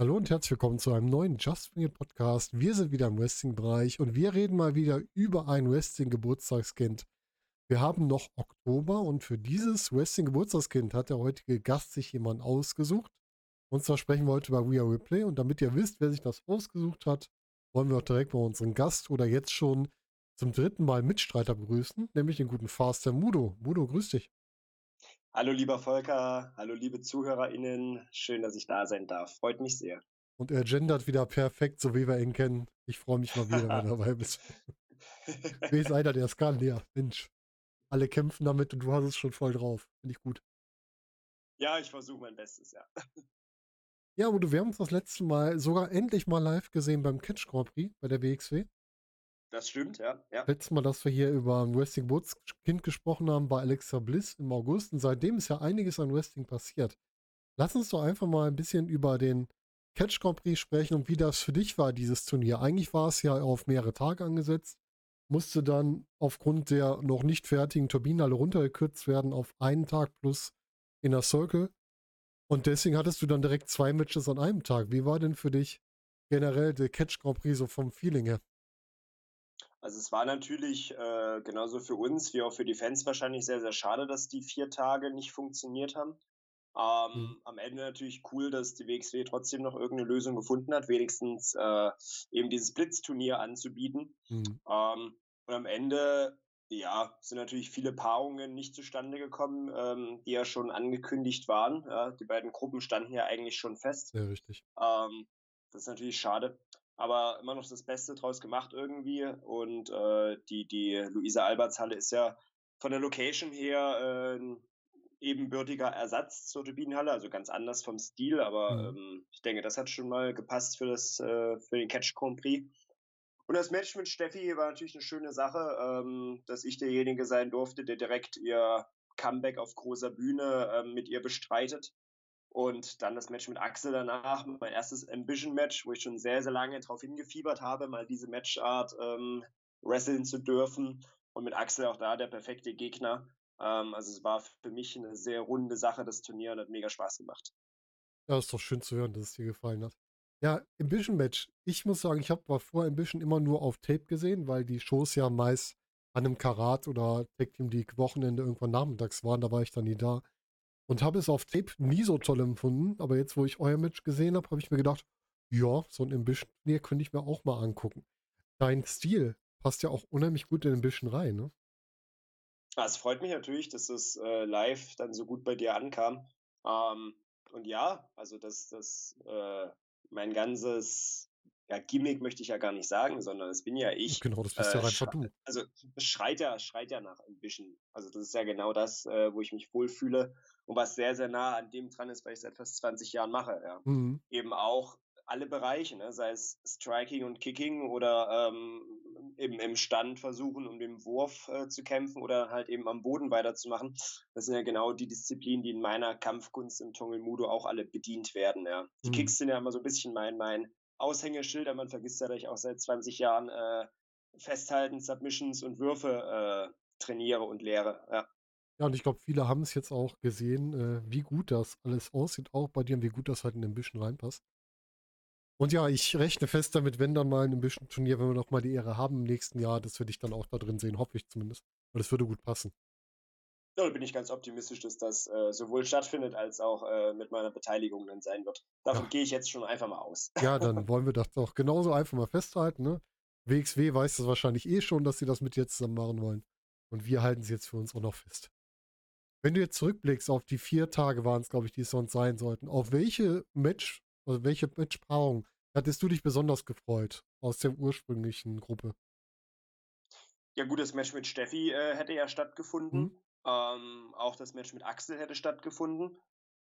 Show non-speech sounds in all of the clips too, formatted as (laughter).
Hallo und herzlich willkommen zu einem neuen Just It Podcast. Wir sind wieder im Wrestling-Bereich und wir reden mal wieder über ein Wrestling-Geburtstagskind. Wir haben noch Oktober und für dieses Wrestling-Geburtstagskind hat der heutige Gast sich jemand ausgesucht. Und zwar sprechen wir heute über We Are Replay und damit ihr wisst, wer sich das ausgesucht hat, wollen wir auch direkt mal unseren Gast oder jetzt schon zum dritten Mal Mitstreiter begrüßen, nämlich den guten Faster Mudo. Mudo, grüß dich. Hallo lieber Volker, hallo liebe ZuhörerInnen, schön, dass ich da sein darf. Freut mich sehr. Und er gendert wieder perfekt, so wie wir ihn kennen. Ich freue mich mal wieder, wenn du (laughs) dabei bist. Wie ist einer, der es kann? Ja, Mensch. Alle kämpfen damit und du hast es schon voll drauf. Finde ich gut. Ja, ich versuche mein Bestes, ja. Ja, und wir haben uns das letzte Mal sogar endlich mal live gesehen beim Catch Grand Prix bei der WXW. Das stimmt, ja. ja. Letztes Mal, dass wir hier über ein Wrestling Boots Kind gesprochen haben, war Alexa Bliss im August. Und seitdem ist ja einiges an Wrestling passiert. Lass uns doch einfach mal ein bisschen über den Catch Grand Prix sprechen und wie das für dich war, dieses Turnier. Eigentlich war es ja auf mehrere Tage angesetzt, musste dann aufgrund der noch nicht fertigen Turbinen alle runtergekürzt werden auf einen Tag plus Inner Circle. Und deswegen hattest du dann direkt zwei Matches an einem Tag. Wie war denn für dich generell der Catch Grand Prix so vom Feeling her? Also es war natürlich äh, genauso für uns wie auch für die Fans wahrscheinlich sehr, sehr schade, dass die vier Tage nicht funktioniert haben. Ähm, mhm. Am Ende natürlich cool, dass die WXW trotzdem noch irgendeine Lösung gefunden hat, wenigstens äh, eben dieses Blitzturnier anzubieten. Mhm. Ähm, und am Ende, ja, sind natürlich viele Paarungen nicht zustande gekommen, ähm, die ja schon angekündigt waren. Ja, die beiden Gruppen standen ja eigentlich schon fest. Ja, richtig. Ähm, das ist natürlich schade aber immer noch das Beste draus gemacht irgendwie. Und äh, die, die Luisa Alberts Halle ist ja von der Location her äh, ein ebenbürtiger Ersatz zur Turbinenhalle, also ganz anders vom Stil, aber mhm. ähm, ich denke, das hat schon mal gepasst für das äh, für den Catch Grand Prix. Und das Match mit Steffi war natürlich eine schöne Sache, ähm, dass ich derjenige sein durfte, der direkt ihr Comeback auf großer Bühne ähm, mit ihr bestreitet. Und dann das Match mit Axel danach, mein erstes Ambition-Match, wo ich schon sehr, sehr lange darauf hingefiebert habe, mal diese Matchart ähm, wresteln zu dürfen. Und mit Axel auch da der perfekte Gegner. Ähm, also es war für mich eine sehr runde Sache, das Turnier, und hat mega Spaß gemacht. Ja, ist doch schön zu hören, dass es dir gefallen hat. Ja, Ambition-Match. Ich muss sagen, ich habe vor Ambition immer nur auf Tape gesehen, weil die Shows ja meist an einem Karat oder Tag Team League Wochenende irgendwann nachmittags waren. Da war ich dann nie da. Und habe es auf Tape nie so toll empfunden. Aber jetzt, wo ich euer Match gesehen habe, habe ich mir gedacht, ja, so ein Ambition-Turnier könnte ich mir auch mal angucken. Dein Stil passt ja auch unheimlich gut in Ambition rein, ne? Ah, es freut mich natürlich, dass es äh, live dann so gut bei dir ankam. Ähm, und ja, also das, das, äh, mein ganzes ja, Gimmick möchte ich ja gar nicht sagen, sondern es bin ja ich. Genau, das bist äh, ja einfach du. Also schreit ja, schreit ja nach Ambition. Also das ist ja genau das, äh, wo ich mich wohlfühle und was sehr, sehr nah an dem dran ist, weil ich seit fast 20 Jahren mache. Ja. Mhm. Eben auch alle Bereiche, ne? sei es Striking und Kicking oder ähm, eben im Stand versuchen, um den Wurf äh, zu kämpfen oder halt eben am Boden weiterzumachen. Das sind ja genau die Disziplinen, die in meiner Kampfkunst im Tongelmudo auch alle bedient werden. Ja. Die mhm. Kicks sind ja immer so ein bisschen mein, mein Aushängeschild, aber man vergisst ja, dass ich auch seit 20 Jahren äh, Festhalten, Submissions und Würfe äh, trainiere und lehre. Ja. Ja, und ich glaube, viele haben es jetzt auch gesehen, äh, wie gut das alles aussieht, auch bei dir und wie gut das halt in den bisschen reinpasst. Und ja, ich rechne fest damit, wenn dann mal ein bisschen Turnier, wenn wir noch mal die Ehre haben im nächsten Jahr, dass wir dich dann auch da drin sehen, hoffe ich zumindest. Weil das würde gut passen. Ja, da bin ich ganz optimistisch, dass das äh, sowohl stattfindet als auch äh, mit meiner Beteiligung dann sein wird. Davon ja. gehe ich jetzt schon einfach mal aus. Ja, dann (laughs) wollen wir das doch genauso einfach mal festhalten. Ne? WXW weiß das wahrscheinlich eh schon, dass sie das mit dir zusammen machen wollen. Und wir halten sie jetzt für uns auch noch fest. Wenn du jetzt zurückblickst auf die vier Tage waren es, glaube ich, die es sonst sein sollten, auf welche Match, also welche Matchpaarung hattest du dich besonders gefreut aus der ursprünglichen Gruppe? Ja, gut, das Match mit Steffi äh, hätte ja stattgefunden. Mhm. Ähm, auch das Match mit Axel hätte stattgefunden.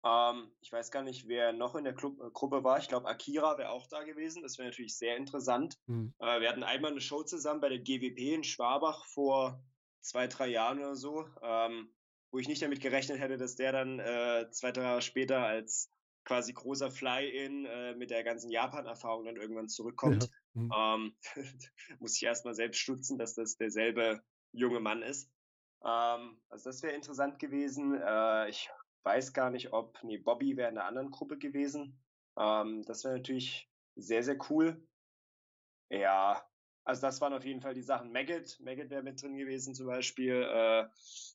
Ähm, ich weiß gar nicht, wer noch in der Club, äh, Gruppe war. Ich glaube, Akira wäre auch da gewesen. Das wäre natürlich sehr interessant. Mhm. Äh, wir hatten einmal eine Show zusammen bei der GWP in Schwabach vor zwei, drei Jahren oder so. Ähm, wo ich nicht damit gerechnet hätte, dass der dann äh, zwei, drei Jahre später als quasi großer Fly-In äh, mit der ganzen Japan-Erfahrung dann irgendwann zurückkommt. Ja. Mhm. Ähm, (laughs) muss ich erstmal selbst stutzen, dass das derselbe junge Mann ist. Ähm, also das wäre interessant gewesen. Äh, ich weiß gar nicht, ob, nee, Bobby wäre in einer anderen Gruppe gewesen. Ähm, das wäre natürlich sehr, sehr cool. Ja, also das waren auf jeden Fall die Sachen. Maggot, Maggot wäre mit drin gewesen zum Beispiel. Äh,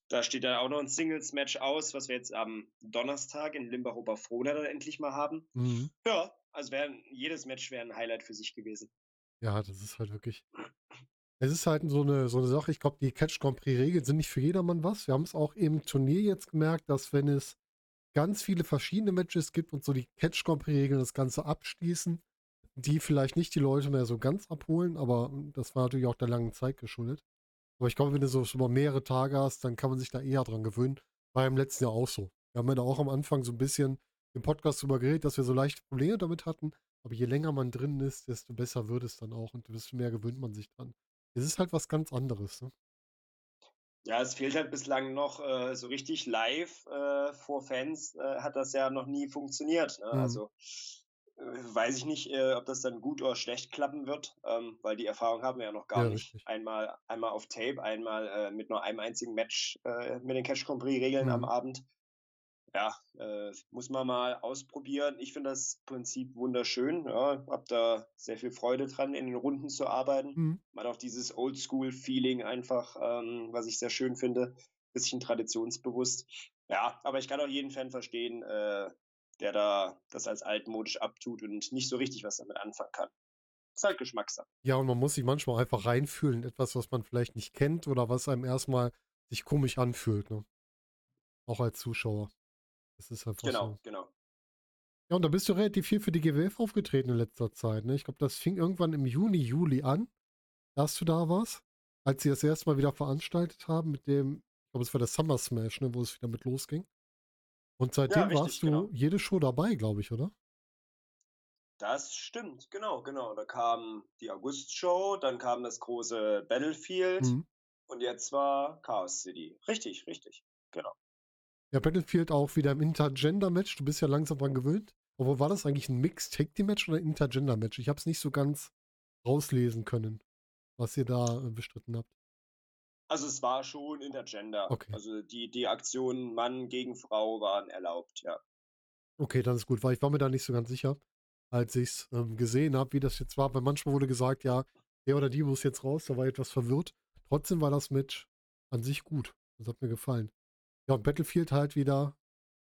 da steht dann auch noch ein Singles-Match aus, was wir jetzt am Donnerstag in Limbach-Oberfrohna dann endlich mal haben. Mhm. Ja, also wär, jedes Match wäre ein Highlight für sich gewesen. Ja, das ist halt wirklich. Es ist halt so eine, so eine Sache. Ich glaube, die Catch Grand Prix-Regeln sind nicht für jedermann was. Wir haben es auch im Turnier jetzt gemerkt, dass wenn es ganz viele verschiedene Matches gibt und so die Catch Grand Prix-Regeln das Ganze abschließen, die vielleicht nicht die Leute mehr so ganz abholen, aber das war natürlich auch der langen Zeit geschuldet. Aber ich glaube, wenn du so über mehrere Tage hast, dann kann man sich da eher dran gewöhnen. War im letzten Jahr auch so. Wir haben ja da auch am Anfang so ein bisschen im Podcast drüber geredet, dass wir so leichte Probleme damit hatten. Aber je länger man drin ist, desto besser wird es dann auch und desto mehr gewöhnt man sich dran. Es ist halt was ganz anderes. Ne? Ja, es fehlt halt bislang noch äh, so richtig live äh, vor Fans, äh, hat das ja noch nie funktioniert. Ne? Mhm. Also weiß ich nicht, äh, ob das dann gut oder schlecht klappen wird, ähm, weil die Erfahrung haben wir ja noch gar ja, nicht. Richtig. Einmal, einmal auf Tape, einmal äh, mit nur einem einzigen Match mit den Catch Compris Regeln mhm. am Abend ja, äh, muss man mal ausprobieren. Ich finde das Prinzip wunderschön. Ja, hab da sehr viel Freude dran, in den Runden zu arbeiten. Mhm. Man hat auch dieses Oldschool-Feeling einfach, ähm, was ich sehr schön finde. Bisschen traditionsbewusst. Ja, aber ich kann auch jeden Fan verstehen, äh, der da das als altmodisch abtut und nicht so richtig was damit anfangen kann. Ist halt Geschmackssache. Ja, und man muss sich manchmal einfach reinfühlen in etwas, was man vielleicht nicht kennt oder was einem erstmal sich komisch anfühlt. Ne? Auch als Zuschauer. Das ist einfach Genau, so. genau. Ja, und da bist du relativ viel für die GWF aufgetreten in letzter Zeit. Ne? Ich glaube, das fing irgendwann im Juni, Juli an, dass du da warst, als sie das erste Mal wieder veranstaltet haben mit dem, ich glaube, es war der Summer Smash, ne, wo es wieder mit losging. Und seitdem ja, richtig, warst du genau. jede Show dabei, glaube ich, oder? Das stimmt, genau, genau. Da kam die August-Show, dann kam das große Battlefield mhm. und jetzt war Chaos City. Richtig, richtig, genau. Ja, Battlefield auch wieder im Intergender-Match. Du bist ja langsam dran gewöhnt. Aber war das eigentlich ein Mixed-Take-Match oder ein Intergender-Match? Ich habe es nicht so ganz rauslesen können, was ihr da äh, bestritten habt. Also es war schon Intergender. Okay. Also die, die Aktionen Mann gegen Frau waren erlaubt, ja. Okay, dann ist gut, weil ich war mir da nicht so ganz sicher, als ich es ähm, gesehen habe, wie das jetzt war. Weil manchmal wurde gesagt, ja, der oder die muss jetzt raus, da war ich etwas verwirrt. Trotzdem war das Match an sich gut. Das hat mir gefallen. Ja, und Battlefield halt wieder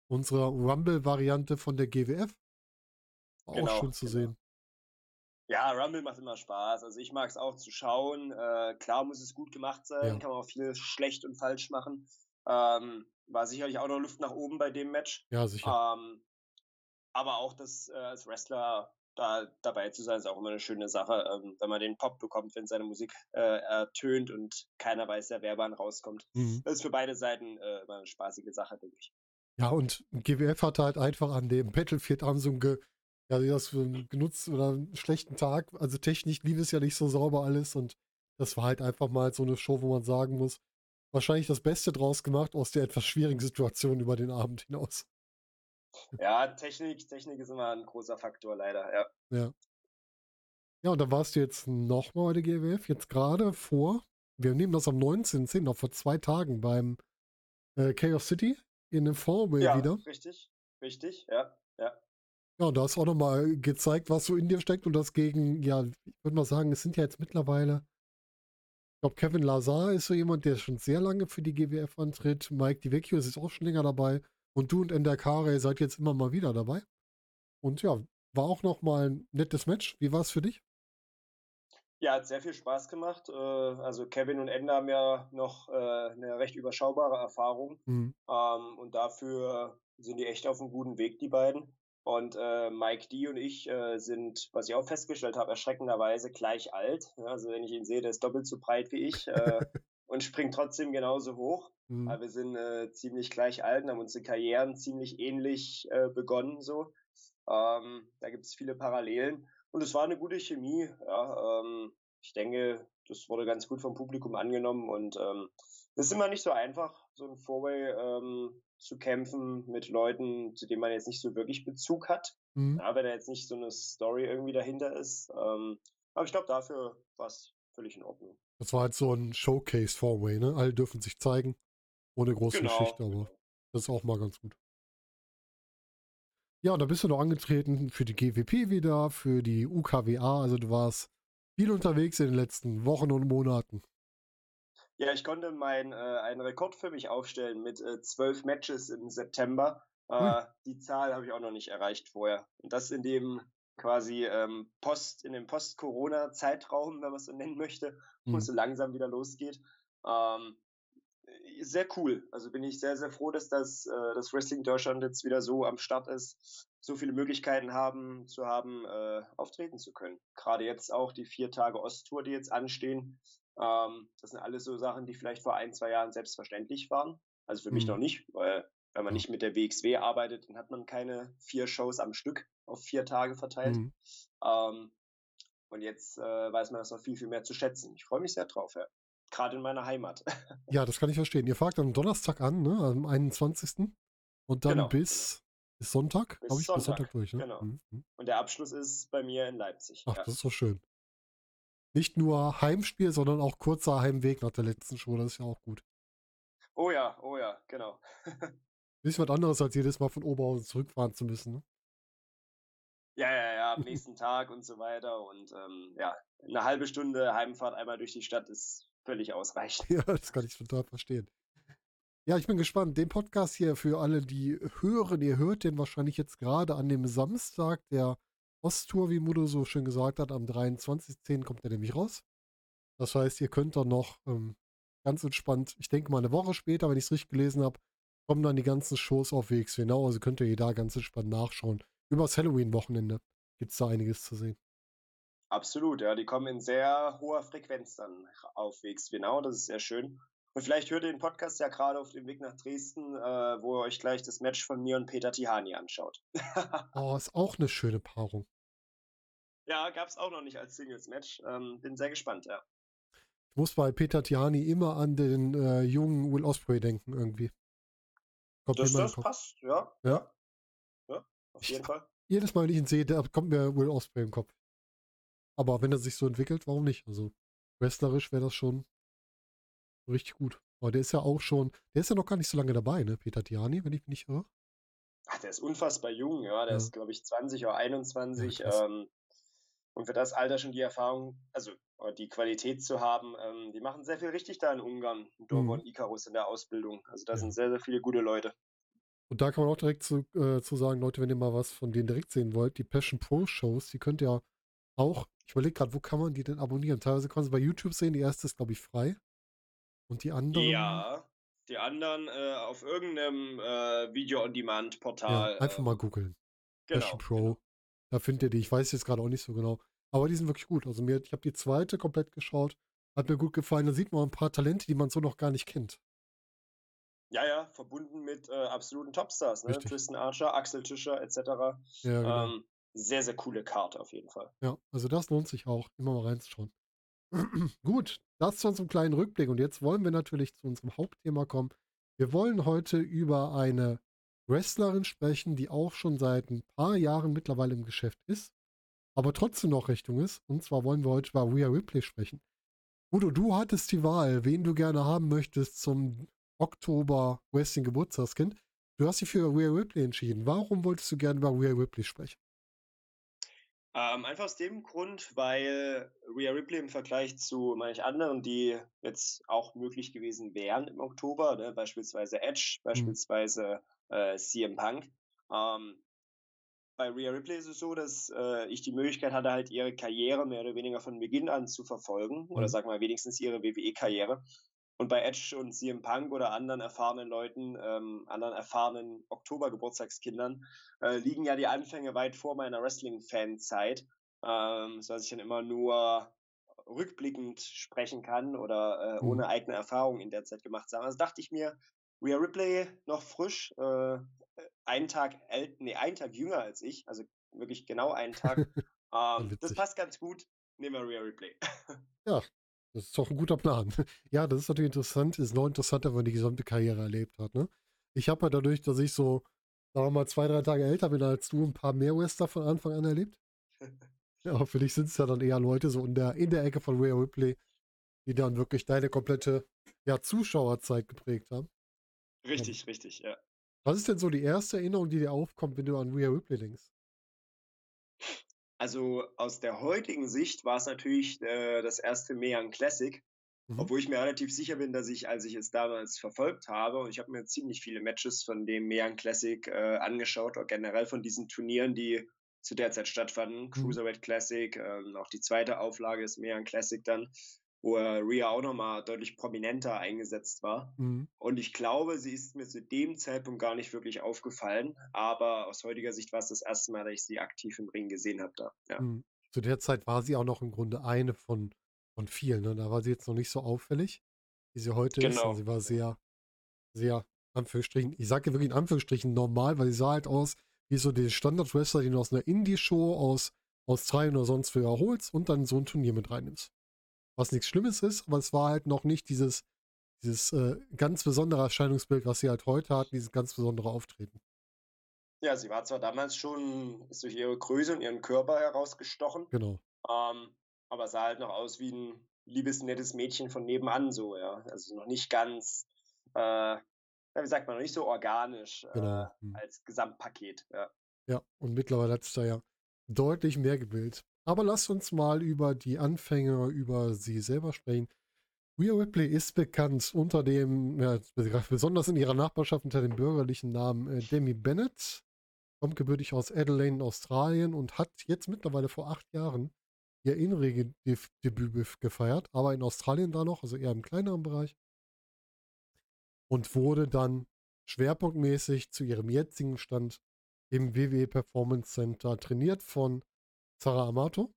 unsere Rumble-Variante von der GWF. Auch genau, schön zu genau. sehen. Ja, Rumble macht immer Spaß. Also ich mag es auch zu schauen. Äh, klar muss es gut gemacht sein, ja. kann man auch viel schlecht und falsch machen. Ähm, war sicherlich auch noch Luft nach oben bei dem Match. Ja, sicher. Ähm, aber auch das äh, als Wrestler da dabei zu sein, ist auch immer eine schöne Sache, ähm, wenn man den Pop bekommt, wenn seine Musik äh, ertönt und keiner weiß, der Werbahn rauskommt. Mhm. Das ist für beide Seiten äh, immer eine spaßige Sache, denke ich. Ja, und GWF hatte halt einfach an dem Battlefield-Abend so ein Ge ja, das für einen genutzt oder einen schlechten Tag. Also technisch lief es ja nicht so sauber alles und das war halt einfach mal so eine Show, wo man sagen muss, wahrscheinlich das Beste draus gemacht aus der etwas schwierigen Situation über den Abend hinaus. Ja, Technik, Technik ist immer ein großer Faktor, leider, ja. Ja. Ja, und da warst du jetzt nochmal bei der GWF, jetzt gerade vor, wir nehmen das am 19.10., noch vor zwei Tagen beim äh, Chaos City in dem Fourway ja, wieder. richtig, richtig, ja, ja. Ja, und da hast du auch nochmal gezeigt, was so in dir steckt und das gegen, ja, ich würde mal sagen, es sind ja jetzt mittlerweile, ich glaube, Kevin Lazar ist so jemand, der schon sehr lange für die GWF antritt. Mike DiVecchio ist auch schon länger dabei. Und du und Endakare seid jetzt immer mal wieder dabei. Und ja, war auch noch mal ein nettes Match. Wie war es für dich? Ja, hat sehr viel Spaß gemacht. Äh, also Kevin und Ender haben ja noch äh, eine recht überschaubare Erfahrung. Mhm. Ähm, und dafür sind die echt auf einem guten Weg, die beiden. Und äh, Mike D und ich sind, was ich auch festgestellt habe, erschreckenderweise gleich alt. Also wenn ich ihn sehe, der ist doppelt so breit wie ich (laughs) und springt trotzdem genauso hoch. Mhm. Aber wir sind äh, ziemlich gleich alt und haben unsere Karrieren ziemlich ähnlich äh, begonnen. So. Ähm, da gibt es viele Parallelen. Und es war eine gute Chemie. Ja, ähm, ich denke, das wurde ganz gut vom Publikum angenommen. Und ähm, es ist immer nicht so einfach, so ein Fourway ähm, zu kämpfen mit Leuten, zu denen man jetzt nicht so wirklich Bezug hat. Mhm. Wenn da jetzt nicht so eine Story irgendwie dahinter ist. Ähm, aber ich glaube, dafür war es völlig in Ordnung. Das war halt so ein Showcase Fourway, ne? Alle dürfen sich zeigen. Ohne große genau. Geschichte, aber das ist auch mal ganz gut. Ja, da bist du noch angetreten für die GWP wieder, für die UKWA. Also du warst viel unterwegs in den letzten Wochen und Monaten. Ja, ich konnte mein, äh, einen Rekord für mich aufstellen mit äh, zwölf Matches im September. Äh, die Zahl habe ich auch noch nicht erreicht vorher. Und das in dem quasi ähm, Post, in dem Post-Corona-Zeitraum, wenn man es so nennen möchte, wo Mhm. es so langsam wieder losgeht. Ähm, sehr cool. Also bin ich sehr, sehr froh, dass das, äh, das Wrestling Deutschland jetzt wieder so am Start ist, so viele Möglichkeiten haben, zu haben, äh, auftreten zu können. Gerade jetzt auch die vier Tage Osttour, die jetzt anstehen. Ähm, das sind alles so Sachen, die vielleicht vor ein, zwei Jahren selbstverständlich waren. Also für mich Mhm. noch nicht, weil wenn man nicht mit der WXW arbeitet, dann hat man keine vier Shows am Stück auf vier Tage verteilt. Mhm. Ähm, und jetzt äh, weiß man das noch viel, viel mehr zu schätzen. Ich freue mich sehr drauf, ja. Gerade in meiner Heimat. (laughs) Ja, das kann ich verstehen. Ihr fragt am Donnerstag an, ne, am 21. Und dann Genau. bis, bis Sonntag, glaube ich, bis Sonntag, Sonntag durch. Ne? genau. Mhm. mhm. Und der Abschluss ist bei mir in Leipzig. Ach, ja. das ist doch schön. Nicht nur Heimspiel, sondern auch kurzer Heimweg nach der letzten Show. Das ist ja auch gut. Oh ja, oh ja, genau. (laughs) Bisschen was anderes, als jedes Mal von Oberhausen zurückfahren zu müssen. Ne? Ja, ja, ja, am (laughs) nächsten Tag und so weiter. Und ähm, ja, eine halbe Stunde Heimfahrt einmal durch die Stadt ist völlig ausreichend. Ja, das kann ich total verstehen. Ja, ich bin gespannt. Den Podcast hier für alle, die hören, ihr hört den wahrscheinlich jetzt gerade an dem Samstag der Osttour, wie Mudo so schön gesagt hat. Am 23.10. kommt der nämlich raus. Das heißt, ihr könnt dann noch ähm, ganz entspannt, ich denke mal eine Woche später, wenn ich es richtig gelesen habe, kommen dann die ganzen Shows auf WXW Genau. Also könnt ihr da ganz entspannt nachschauen. Übers Halloween-Wochenende gibt es da einiges zu sehen. Absolut, ja. Die kommen in sehr hoher Frequenz dann auf WX genau. Das ist sehr schön. Und vielleicht hört ihr den Podcast ja gerade auf dem Weg nach Dresden, äh, wo ihr euch gleich das Match von mir und Peter Tihani anschaut. (laughs) Oh, ist auch eine schöne Paarung. Ja, gab es auch noch nicht als Singles-Match. Ähm, bin sehr gespannt, ja. Ich muss bei Peter Tiani immer an den äh, jungen Will Osprey denken, irgendwie. Kommt Das, das passt, ja. Ja. Ja, auf Ich- jeden Fall. Jedes Mal, wenn ich ihn sehe, da kommt mir Will Osprey im Kopf. Aber wenn er sich so entwickelt, warum nicht? Also, wrestlerisch wäre das schon richtig gut. Aber der ist ja auch schon, der ist ja noch gar nicht so lange dabei, ne? Peter Tiani, wenn ich mich nicht irre. Ach, der ist unfassbar jung, ja. Der Ja. ist, glaube ich, 20 oder 21. Ja, ähm, und für das Alter schon die Erfahrung, also oder die Qualität zu haben, ähm, die machen sehr viel richtig da in Ungarn. Dovo Mhm. und Icarus in der Ausbildung. Also da Ja. sind sehr, sehr viele gute Leute. Und da kann man auch direkt zu, äh, zu sagen, Leute, wenn ihr mal was von denen direkt sehen wollt, die Passion Pro Shows, die könnt ihr auch, ich überlege gerade, wo kann man die denn abonnieren? Teilweise kann man sie bei YouTube sehen, die erste ist, glaube ich, frei. Und die anderen, Ja, die anderen äh, auf irgendeinem äh, ja, Video-on-Demand-Portal. einfach äh, mal googeln. genau. Passion Pro. genau. Da findet ihr die. Ich weiß jetzt gerade auch nicht so genau. Aber die sind wirklich gut. Also mir, ich habe die zweite komplett geschaut. Hat mir gut gefallen. Da sieht man ein paar Talente, die man so noch gar nicht kennt. Ja, ja, verbunden mit äh, absoluten Topstars, ne? Richtig. Tristan Archer, Axel Tischer etc. Ja, genau. Ähm, sehr, sehr coole Karte auf jeden Fall. Ja, also das lohnt sich auch, immer mal reinzuschauen. (clears throat) Gut, das zu unserem kleinen Rückblick. Und jetzt wollen wir natürlich zu unserem Hauptthema kommen. Wir wollen heute über eine Wrestlerin sprechen, die auch schon seit ein paar Jahren mittlerweile im Geschäft ist, aber trotzdem noch Richtung ist. Und zwar wollen wir heute über Rhea Ripley sprechen. Udo, du hattest die Wahl, wen du gerne haben möchtest zum Oktober Wrestling Geburtstagskind. Du hast dich für Rhea Ripley entschieden. Warum wolltest du gerne über Rhea Ripley sprechen? Ähm, einfach aus dem Grund, weil Rhea Ripley im Vergleich zu manch anderen, die jetzt auch möglich gewesen wären im Oktober, ne, beispielsweise Edge, beispielsweise äh, CM Punk, ähm, bei Rhea Ripley ist es so, dass äh, ich die Möglichkeit hatte, halt ihre Karriere mehr oder weniger von Beginn an zu verfolgen, oder Mhm. sagen wir wenigstens ihre WWE-Karriere. Und bei Edge und CM Punk oder anderen erfahrenen Leuten, ähm, anderen erfahrenen Oktober-Geburtstagskindern, äh, liegen ja die Anfänge weit vor meiner Wrestling-Fan-Zeit, ähm, so dass ich dann immer nur rückblickend sprechen kann oder äh, Mhm. ohne eigene Erfahrung in der Zeit gemacht zu haben. Also dachte ich mir, Rhea Ripley noch frisch, äh, einen Tag ält nee, einen Tag jünger als ich, also wirklich genau einen Tag. (laughs) ähm, das passt ganz gut. Nehmen wir Rhea Ripley. (laughs) Das ist doch ein guter Plan. (laughs) Ja, das ist natürlich interessant. Ist noch interessanter, wenn man die gesamte Karriere erlebt hat. Ne? Ich habe ja dadurch, dass ich so, sagen wir mal, zwei, drei Tage älter bin als du, ein paar mehr Wester von Anfang an erlebt. Ja, für dich sind es ja dann eher Leute so in der, in der Ecke von Rhea Ripley, die dann wirklich deine komplette ja, Zuschauerzeit geprägt haben. Richtig, richtig, ja. Was ist denn so die erste Erinnerung, die dir aufkommt, wenn du an Rhea Ripley denkst? Also aus der heutigen Sicht war es natürlich äh, das erste Meyan Classic, mhm. obwohl ich mir relativ sicher bin, dass ich, als ich es damals verfolgt habe, und ich habe mir ziemlich viele Matches von dem Meyan Classic äh, angeschaut, oder generell von diesen Turnieren, die zu der Zeit stattfanden, mhm. Cruiserweight Classic, äh, auch die zweite Auflage des Meyan Classic dann, wo Rhea auch nochmal deutlich prominenter eingesetzt war. Mhm. Und ich glaube, sie ist mir zu dem Zeitpunkt gar nicht wirklich aufgefallen, aber aus heutiger Sicht war es das erste Mal, dass ich sie aktiv im Ring gesehen habe da. Ja. Mhm. Zu der Zeit war sie auch noch im Grunde eine von, von vielen. Ne? Da war sie jetzt noch nicht so auffällig, wie sie heute genau. ist. Und sie war sehr, sehr, Anführungsstrichen, ich sage wirklich in Anführungsstrichen normal, weil sie sah halt aus wie so die Standard-Wrestler, die du aus einer Indie-Show aus Australien oder sonst wo holst und dann so ein Turnier mit reinnimmst. Was nichts Schlimmes ist, aber es war halt noch nicht dieses, dieses äh, ganz besondere Erscheinungsbild, was sie halt heute hat, dieses ganz besondere Auftreten. Ja, sie war zwar damals schon ist durch ihre Größe und ihren Körper herausgestochen. Genau. Ähm, aber sah halt noch aus wie ein liebes, nettes Mädchen von nebenan so, ja. Also noch nicht ganz, äh, wie sagt man, noch nicht so organisch genau. äh, als Gesamtpaket, ja. Ja, und mittlerweile hat es da ja deutlich mehr gebildet. Aber lasst uns mal über die Anfänge, über sie selber sprechen. Rhea Ripley ist bekannt unter dem, ja, besonders in ihrer Nachbarschaft unter dem bürgerlichen Namen äh, Demi Bennett. Kommt gebürtig aus Adelaide, Australien und hat jetzt mittlerweile vor acht Jahren ihr In-Ring-Debüt gefeiert, aber in Australien da noch, also eher im kleineren Bereich. Und wurde dann schwerpunktmäßig zu ihrem jetzigen Stand im WWE Performance Center trainiert von Sarah Amato.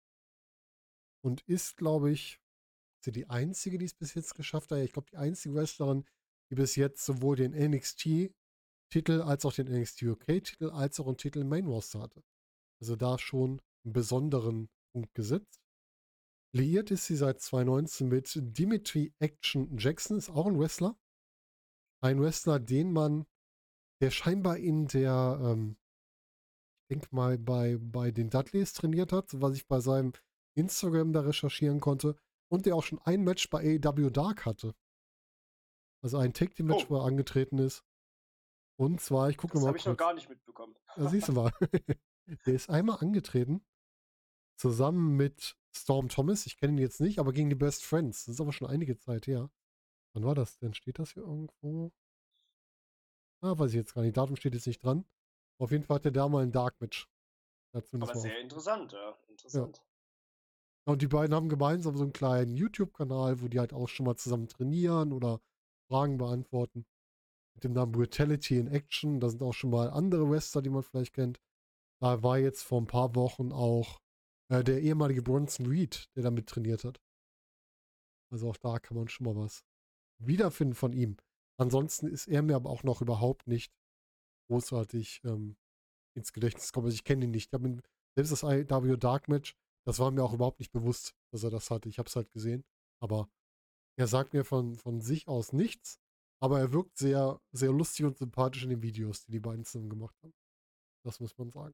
Und ist, glaube ich, sie die einzige, die es bis jetzt geschafft hat. Ich glaube, die einzige Wrestlerin, die bis jetzt sowohl den NXT-Titel als auch den NXT UK-Titel als auch einen Titel im Main Roster hatte. Also da schon einen besonderen Punkt gesetzt. Liiert ist sie seit 2019 mit Dimitri Action Jackson, ist auch ein Wrestler. Ein Wrestler, den man, der scheinbar in der ähm, denke mal, bei, bei den Dudleys trainiert hat, was ich bei seinem Instagram da recherchieren konnte. Und der auch schon ein Match bei AEW Dark hatte. Also ein Take Team Match, oh. wo er angetreten ist. Und zwar, ich gucke mal. Das habe ich noch gar nicht mitbekommen. Da siehst du mal. (laughs) der ist einmal angetreten. Zusammen mit Storm Thomas. Ich kenne ihn jetzt nicht, aber gegen die Best Friends. Das ist aber schon einige Zeit her. Wann war das denn? Steht das hier irgendwo? Ah, weiß ich jetzt gar nicht. Datum steht jetzt nicht dran. Auf jeden Fall hat er da mal ein Dark Match. Aber sehr interessant, ja. Interessant. Ja. Und die beiden haben gemeinsam so einen kleinen YouTube-Kanal, wo die halt auch schon mal zusammen trainieren oder Fragen beantworten. Mit dem Namen Brutality in Action. Da sind auch schon mal andere Wrestler, die man vielleicht kennt. Da war jetzt vor ein paar Wochen auch äh, der ehemalige Bronson Reed, der damit trainiert hat. Also auch da kann man schon mal was wiederfinden von ihm. Ansonsten ist er mir aber auch noch überhaupt nicht großartig ähm, ins Gedächtnis kommen. Also ich kenne ihn nicht. Ich habe selbst das IW Dark Match, das war mir auch überhaupt nicht bewusst, dass er das hatte. Ich habe es halt gesehen. Aber er sagt mir von, von sich aus nichts. Aber er wirkt sehr, sehr lustig und sympathisch in den Videos, die die beiden zusammen gemacht haben. Das muss man sagen.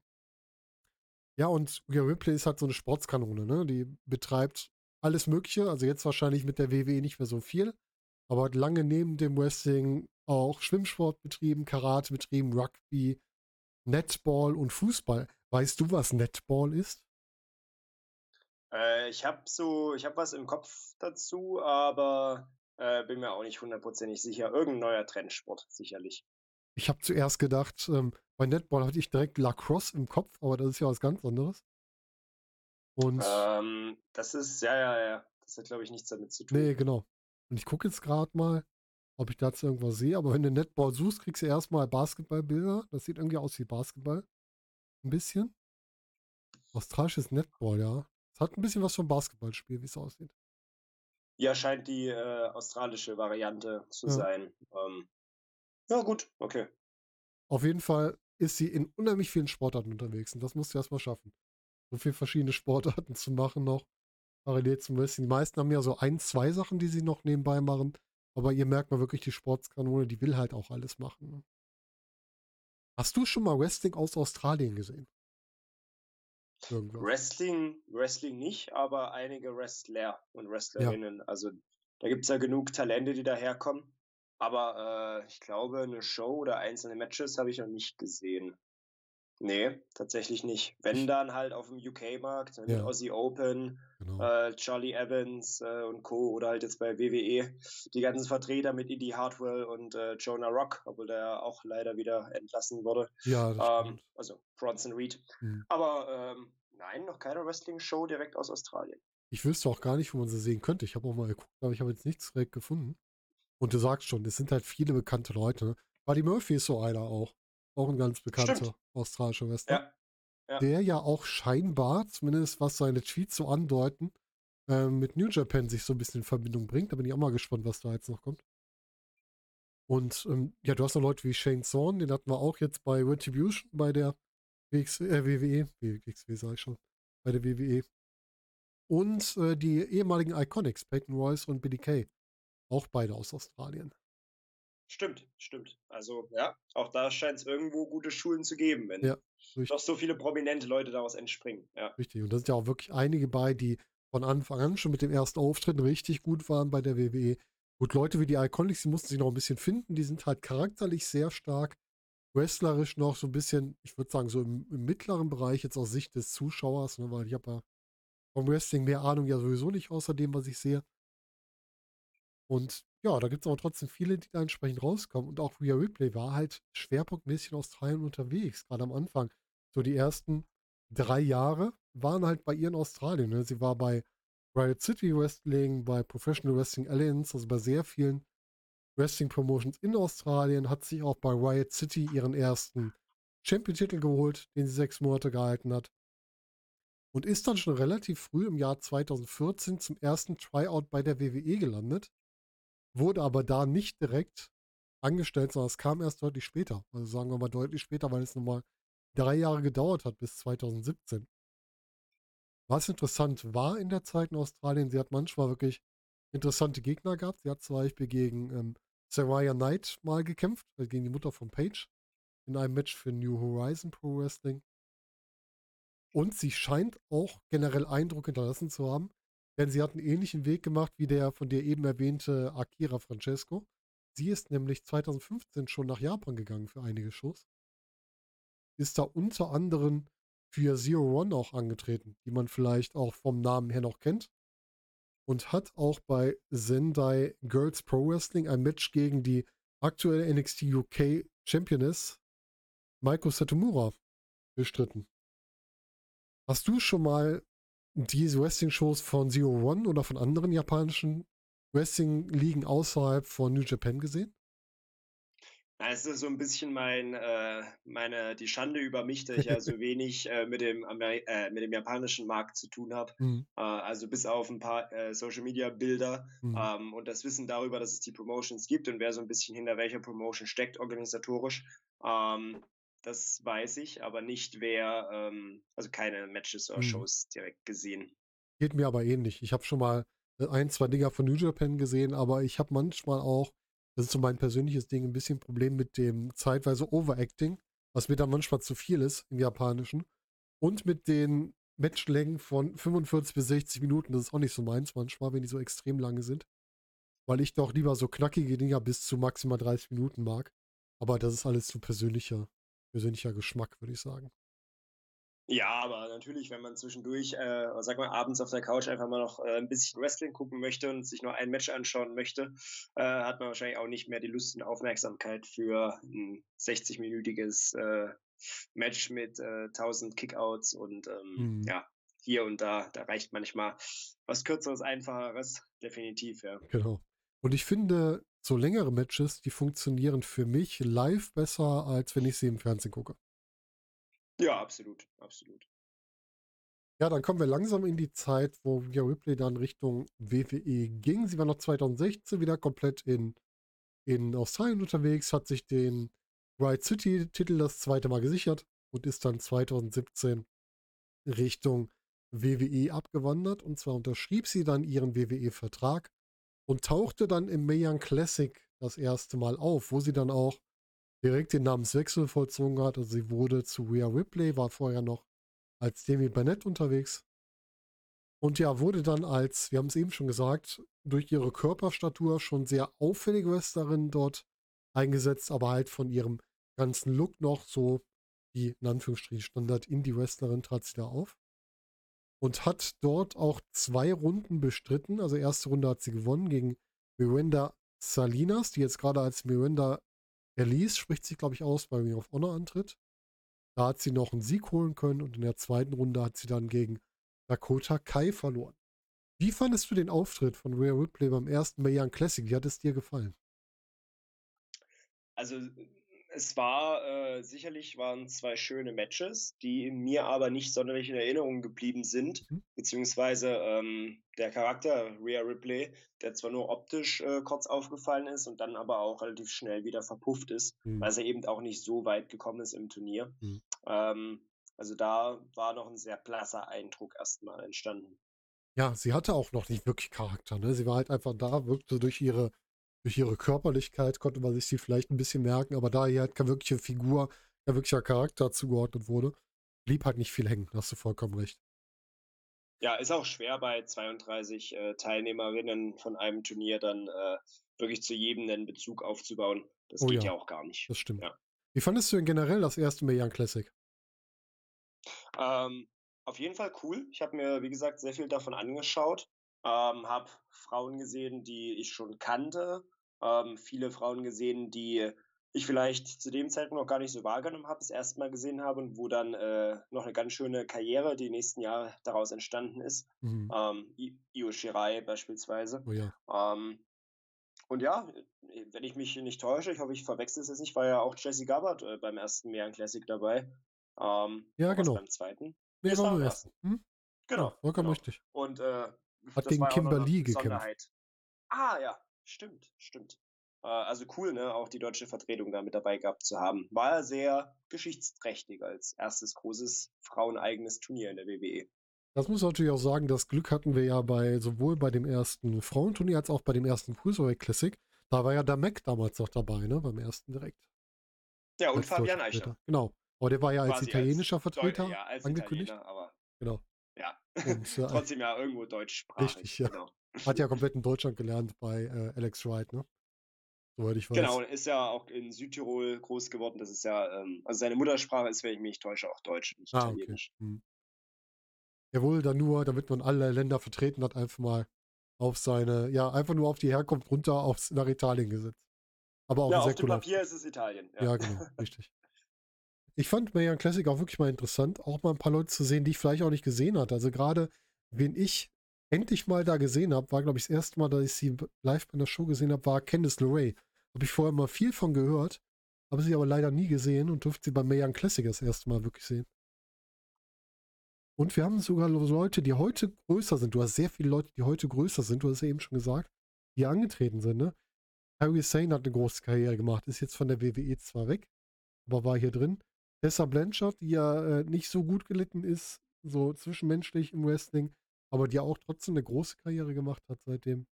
Ja, und Rhea Ripley ist halt so eine Sportskanone, ne? Die betreibt alles Mögliche. Also jetzt wahrscheinlich mit der WWE nicht mehr so viel. Aber hat lange neben dem Wrestling auch Schwimmsport betrieben, Karate betrieben, Rugby, Netball und Fußball. Weißt du, was Netball ist? Äh, ich habe so, ich habe was im Kopf dazu, aber äh, bin mir auch nicht hundertprozentig sicher. Irgendein neuer Trendsport, sicherlich. Ich habe zuerst gedacht, ähm, bei Netball hatte ich direkt Lacrosse im Kopf, aber das ist ja was ganz anderes. Und ähm, das ist, ja, ja, ja. Das hat, glaube ich, nichts damit zu tun. Nee, genau. Und ich gucke jetzt gerade mal ob ich dazu irgendwas sehe. Aber wenn du Netball suchst, kriegst du erstmal Basketballbilder. Das sieht irgendwie aus wie Basketball. Ein bisschen. Australisches Netball, ja. Es hat ein bisschen was vom Basketballspiel, wie es aussieht. Ja, scheint die äh, australische Variante zu ja. sein. Ähm, ja, gut, okay. Auf jeden Fall ist sie in unheimlich vielen Sportarten unterwegs und das musst du erstmal schaffen. So viele verschiedene Sportarten (laughs) zu machen noch, parallel zum Wrestling. Die meisten haben ja so ein, zwei Sachen, die sie noch nebenbei machen. Aber ihr merkt mal wirklich, die Sportskanone, die will halt auch alles machen. Ne? Hast du schon mal Wrestling aus Australien gesehen? Irgendwas? Wrestling, Wrestling nicht, aber einige Wrestler und Wrestlerinnen. Ja. Also da gibt es ja genug Talente, die daherkommen. Aber äh, ich glaube, eine Show oder einzelne Matches habe ich noch nicht gesehen. Nee, tatsächlich nicht. Wenn dann halt auf dem UK-Markt, mit ja. Aussie Open, genau. äh, Charlie Evans äh, und Co. oder halt jetzt bei WWE die ganzen Vertreter mit Indy Hartwell und äh, Jonah Rock, obwohl der auch leider wieder entlassen wurde. Ja, ähm, also Bronson Reed. Mhm. Aber ähm, nein, noch keine Wrestling-Show direkt aus Australien. Ich wüsste auch gar nicht, wo man sie sehen könnte. Ich habe auch mal geguckt, aber ich habe jetzt nichts direkt gefunden. Und du sagst schon, es sind halt viele bekannte Leute. Ne? Buddy Murphy ist so einer auch. Auch ein ganz bekannter Stimmt. australischer Wrestler. Ja. Ja. Der ja auch scheinbar, zumindest was seine Tweets so andeuten, äh, mit New Japan sich so ein bisschen in Verbindung bringt. Da bin ich auch mal gespannt, was da jetzt noch kommt. Und ähm, ja, du hast noch Leute wie Shane Zorn, den hatten wir auch jetzt bei Retribution bei der WX, äh, WWE, WXW sag ich schon, bei der WWE. Und äh, die ehemaligen Iconics, Peyton Royce und Billy Kay. Auch beide aus Australien. Stimmt, stimmt. Also ja, auch da scheint es irgendwo gute Schulen zu geben, wenn ja, doch so viele prominente Leute daraus entspringen. Ja. Richtig, und da sind ja auch wirklich einige bei, die von Anfang an schon mit dem ersten Auftritt richtig gut waren bei der WWE. Gut, Leute wie die Iconics, die mussten sich noch ein bisschen finden, die sind halt charakterlich sehr stark, wrestlerisch noch so ein bisschen, ich würde sagen, so im, im, mittleren Bereich jetzt aus Sicht des Zuschauers, ne, weil ich habe ja vom Wrestling mehr Ahnung ja sowieso nicht, außer dem, was ich sehe. Und ja, da gibt es aber trotzdem viele, die da entsprechend rauskommen. Und auch Rhea Ripley war halt schwerpunktmäßig in Australien unterwegs, gerade am Anfang. So die ersten drei Jahre waren halt bei ihr in Australien. Ne? Sie war bei Riot City Wrestling, bei Professional Wrestling Alliance, also bei sehr vielen Wrestling Promotions in Australien, hat sich auch bei Riot City ihren ersten Champion-Titel geholt, den sie sechs Monate gehalten hat. Und ist dann schon relativ früh im Jahr 2014 zum ersten Tryout bei der WWE gelandet wurde aber da nicht direkt angestellt, sondern es kam erst deutlich später. Also sagen wir mal deutlich später, weil es nochmal drei Jahre gedauert hat bis 2017. Was interessant war in der Zeit in Australien, sie hat manchmal wirklich interessante Gegner gehabt. Sie hat zum Beispiel gegen ähm, Saraya Knight mal gekämpft, also gegen die Mutter von Paige, in einem Match für New Horizon Pro Wrestling. Und sie scheint auch generell Eindruck hinterlassen zu haben, denn sie hat einen ähnlichen Weg gemacht wie der von dir eben erwähnte Akira Francesco. Sie ist nämlich 2015 schon nach Japan gegangen für einige Shows. Ist da unter anderem für Zero One auch angetreten, die man vielleicht auch vom Namen her noch kennt. Und hat auch bei Sendai Girls Pro Wrestling ein Match gegen die aktuelle NXT UK Championess Maiko Satomura bestritten. Hast du schon mal diese Wrestling-Shows von Zero One oder von anderen japanischen Wrestling-Ligen außerhalb von New Japan gesehen? Es ist so ein bisschen mein, äh, meine, die Schande über mich, dass ich ja so (laughs) wenig äh, mit, dem, äh, mit dem japanischen Markt zu tun habe. Mhm. Äh, also bis auf ein paar äh, Social-Media-Bilder mhm. ähm, und das Wissen darüber, dass es die Promotions gibt und wer so ein bisschen hinter welcher Promotion steckt organisatorisch. Ähm, das weiß ich, aber nicht wer, ähm, also keine Matches oder hm. Shows direkt gesehen. Geht mir aber ähnlich. Ich habe schon mal äh, ein, zwei Dinger von New Japan gesehen, aber ich habe manchmal auch, das ist so mein persönliches Ding, ein bisschen Problem mit dem zeitweise Overacting, was mir dann manchmal zu viel ist im Japanischen. Und mit den Matchlängen von 45 bis 60 Minuten, das ist auch nicht so meins manchmal, wenn die so extrem lange sind. Weil ich doch lieber so knackige Dinger bis zu maximal 30 Minuten mag. Aber das ist alles zu persönlicher persönlicher Geschmack, würde ich sagen. Ja, aber natürlich, wenn man zwischendurch, äh, sag mal, abends auf der Couch einfach mal noch äh, ein bisschen Wrestling gucken möchte und sich nur ein Match anschauen möchte, äh, hat man wahrscheinlich auch nicht mehr die Lust und Aufmerksamkeit für ein 60-minütiges äh, Match mit äh, 1000 Kickouts und ähm, mhm. ja, hier und da, da reicht manchmal was Kürzeres, Einfacheres, definitiv, ja. Genau. Und ich finde, so längere Matches, die funktionieren für mich live besser, als wenn ich sie im Fernsehen gucke. Ja, absolut, absolut. Ja, dann kommen wir langsam in die Zeit, wo Rhea Ripley dann Richtung WWE ging. Sie war noch 2016 wieder komplett in, in Australien unterwegs, hat sich den Ride City-Titel das zweite Mal gesichert und ist dann 2017 Richtung WWE abgewandert. Und zwar unterschrieb sie dann ihren WWE-Vertrag und tauchte dann im Mayan Classic das erste Mal auf, wo sie dann auch direkt den Namenswechsel vollzogen hat. Also sie wurde zu Rhea Ripley, war vorher noch als Demi Burnett unterwegs Und ja, wurde dann als, wir haben es eben schon gesagt, durch ihre Körperstatur schon sehr auffällige Wrestlerin dort eingesetzt, aber halt von ihrem ganzen Look noch so die in Anführungsstrichen Standard-Indie-Wrestlerin trat sie da auf und hat dort auch zwei Runden bestritten. Also erste Runde hat sie gewonnen gegen Miranda Salinas, die jetzt gerade als Miranda Elise, spricht sich glaube ich aus, bei Ring of Honor antritt. Da hat sie noch einen Sieg holen können und in der zweiten Runde hat sie dann gegen Dakota Kai verloren. Wie fandest du den Auftritt von Rhea Ripley beim ersten Mae Classic? Wie hat es dir gefallen? Also es war äh, sicherlich waren zwei schöne Matches, die mir aber nicht sonderlich in Erinnerung geblieben sind, mhm. beziehungsweise ähm, der Charakter Rhea Ripley, der zwar nur optisch äh, kurz aufgefallen ist und dann aber auch relativ schnell wieder verpufft ist, mhm. weil er eben auch nicht so weit gekommen ist im Turnier. Mhm. Ähm, also da war noch ein sehr blasser Eindruck erstmal entstanden. Ja, sie hatte auch noch nicht wirklich Charakter. Ne? Sie war halt einfach da, wirkte durch ihre durch ihre Körperlichkeit konnte man sich sie vielleicht ein bisschen merken, aber da hier halt keine wirkliche Figur, kein wirklicher Charakter zugeordnet wurde, blieb halt nicht viel hängen. Hast du vollkommen recht. Ja, ist auch schwer bei 32 äh, Teilnehmerinnen von einem Turnier dann äh, wirklich zu jedem einen Bezug aufzubauen. Das oh, geht ja. ja. auch gar nicht. Das stimmt. Ja. Wie fandest du denn generell das erste Million Classic? Ähm, auf jeden Fall cool. Ich habe mir, wie gesagt, sehr viel davon angeschaut. Ähm, habe Frauen gesehen, die ich schon kannte, ähm, viele Frauen gesehen, die ich vielleicht zu dem Zeitpunkt noch gar nicht so wahrgenommen habe, das erste Mal gesehen habe und wo dann äh, noch eine ganz schöne Karriere die nächsten Jahre daraus entstanden ist. Mhm. Ähm, Io Shirai beispielsweise. Oh ja. Ähm, und ja, wenn ich mich nicht täusche, ich hoffe, ich verwechsel es jetzt nicht, war ja auch Jesse Gabbard äh, beim ersten Meeren Classic dabei. Ähm, ja, genau. Beim zweiten. Nee, war beim ersten. Hm? Genau. Ja, vollkommen genau. richtig. Und äh, hat gegen Kimberly gekämpft. Ah, ja, Stimmt, stimmt. Äh, also cool, ne, auch die deutsche Vertretung da mit dabei gehabt zu haben. War sehr geschichtsträchtig als erstes großes fraueneigenes Turnier in der WWE. Das muss man natürlich auch sagen, das Glück hatten wir ja bei sowohl bei dem ersten Frauenturnier als auch bei dem ersten Cruiserweight Classic. Da war ja der Mac damals noch dabei, ne, beim ersten direkt. Ja, und Fabian Eicher. Genau. Aber der war ja als italienischer als Vertreter ja, als angekündigt. aber genau. Ja. Und, äh, (laughs) Trotzdem ja irgendwo deutschsprachig. Richtig, ja. Genau. Hat ja komplett in Deutschland gelernt bei äh, Alex Wright, ne? Soweit ich weiß. Genau, ist ja auch in Südtirol groß geworden. Das ist ja, ähm, also seine Muttersprache ist, wenn ich mich nicht täusche, auch Deutsch, nicht ah, Italienisch. Okay. Hm. Jawohl, dann nur, damit man alle Länder vertreten hat, einfach mal auf seine, ja, einfach nur auf die Herkunft runter aufs, nach Italien gesetzt. Aber auch ja, auf dem Papier ist es Italien. Ja, ja genau, richtig. Ich fand Mayan Classic auch wirklich mal interessant, auch mal ein paar Leute zu sehen, die ich vielleicht auch nicht gesehen hatte. Also gerade, wen ich endlich mal da gesehen habe, war, glaube ich, das erste Mal, dass ich sie live bei einer Show gesehen habe, war Candice LeRae. Habe ich vorher mal viel von gehört, habe sie aber leider nie gesehen und durfte sie bei Mayan Classic das erste Mal wirklich sehen. Und wir haben sogar Leute, die heute größer sind. Du hast sehr viele Leute, die heute größer sind. Du hast ja eben schon gesagt, die angetreten sind. Ne? Harry Sane hat eine große Karriere gemacht, ist jetzt von der WWE zwar weg, aber war hier drin. Tessa Blanchard, die ja äh, nicht so gut gelitten ist, so zwischenmenschlich im Wrestling, aber die auch trotzdem eine große Karriere gemacht hat seitdem.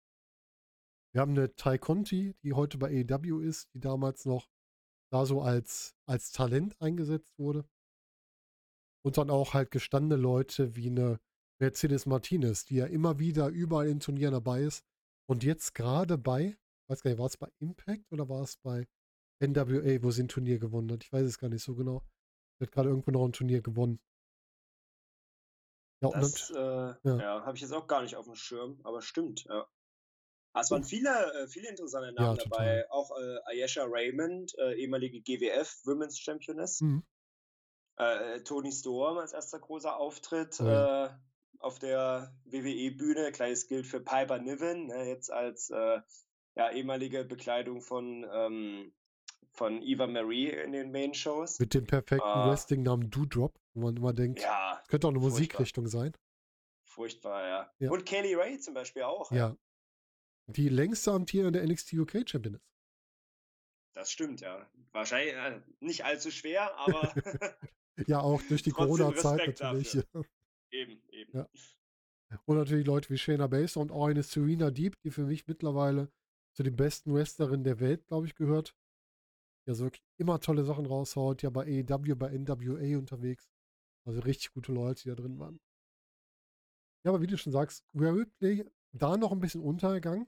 Wir haben eine Ty Conti, die heute bei AEW ist, die damals noch da so als, als Talent eingesetzt wurde. Und dann auch halt gestandene Leute wie eine Mercedes Martinez, die ja immer wieder überall in Turnieren dabei ist. Und jetzt gerade bei, weiß gar nicht, war es bei Impact oder war es bei NWA, wo sie ein Turnier gewonnen hat? Ich weiß es gar nicht so genau. Sie hat gerade irgendwo noch ein Turnier gewonnen. Ja, das äh, ja. ja habe ich jetzt auch gar nicht auf dem Schirm, aber stimmt, ja. Ah, es waren viele, äh, viele interessante Namen ja, dabei. Auch äh, Ayesha Raymond, äh, ehemalige GWF Women's Championess. Mhm. Äh, Tony Storm als erster großer Auftritt ja. Äh, auf der WWE-Bühne. Gleiches gilt für Piper Niven, ne, jetzt als ja, ehemalige Bekleidung von ähm, von Eva Marie in den Main-Shows. Mit dem perfekten uh, Wrestling-Namen Doodrop, wo man immer denkt, ja, könnte auch eine furchtbar. Musikrichtung sein. Furchtbar, ja. ja. Und Kelly Ray zum Beispiel auch. Ja. ja. Die längste amtierende NXT UK Champion ist. Das stimmt, ja. Wahrscheinlich äh, nicht allzu schwer, aber. (laughs) ja, auch durch die (laughs) Corona-Zeit natürlich. (laughs) Eben, eben. Ja. Und natürlich Leute wie Shayna Baszler und auch eine Serena Deep, die für mich mittlerweile zu den besten Wrestlerinnen der Welt, glaube ich, gehört ja so wirklich immer tolle Sachen raushaut, ja bei AEW, bei NWA unterwegs. Also richtig gute Leute, die da drin waren. Ja, aber wie du schon sagst, Rhea Ripley da noch ein bisschen untergegangen,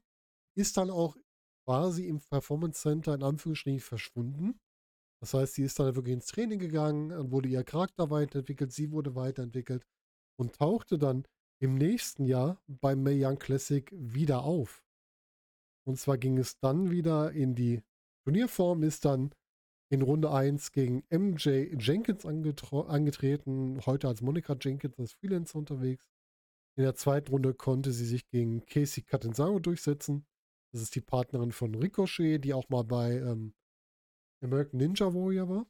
ist dann auch quasi im Performance Center in Anführungsstrichen verschwunden. Das heißt, sie ist dann wirklich ins Training gegangen, dann wurde ihr Charakter weiterentwickelt, sie wurde weiterentwickelt und tauchte dann im nächsten Jahr beim Mae Young Classic wieder auf. Und zwar ging es dann wieder in die Turnierform, ist dann in Runde 1 gegen MJ Jenkins angetreten, heute als Monica Jenkins als Freelancer unterwegs. In der zweiten Runde konnte sie sich gegen Casey Catanzaro durchsetzen. Das ist die Partnerin von Ricochet, die auch mal bei ähm, American Ninja Warrior war.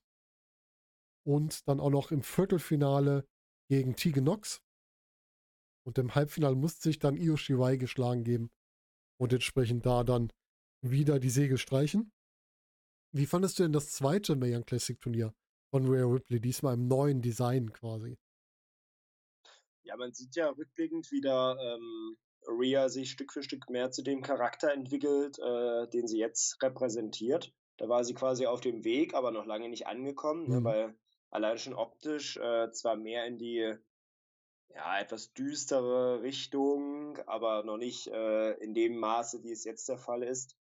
Und dann auch noch im Viertelfinale gegen Tegan Knox. Und im Halbfinale musste sich dann Io Shirai geschlagen geben und entsprechend da dann wieder die Segel streichen. Wie fandest du denn das zweite Mae Classic Turnier von Rhea Ripley, diesmal im neuen Design quasi? Ja, man sieht ja rückblickend, wie da ähm, Rhea sich Stück für Stück mehr zu dem Charakter entwickelt, äh, den sie jetzt repräsentiert. Da war sie quasi auf dem Weg, aber noch lange nicht angekommen, ne, mhm. ne, weil allein schon optisch äh, zwar mehr in die ja, etwas düstere Richtung, aber noch nicht äh, in dem Maße, wie es jetzt der Fall ist.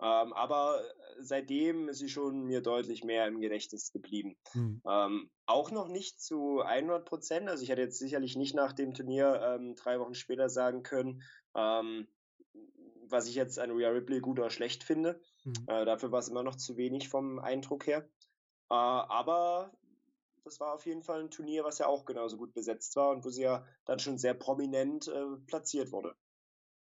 Ähm, aber seitdem ist sie schon mir deutlich mehr im Gedächtnis geblieben. Mhm. Ähm, auch noch nicht zu 100 Prozent. Also ich hätte jetzt sicherlich nicht nach dem Turnier ähm, drei Wochen später sagen können, ähm, was ich jetzt an Rhea Ripley gut oder schlecht finde. Mhm. Äh, dafür war es immer noch zu wenig vom Eindruck her. Äh, aber das war auf jeden Fall ein Turnier, was ja auch genauso gut besetzt war und wo sie ja dann schon sehr prominent äh, platziert wurde.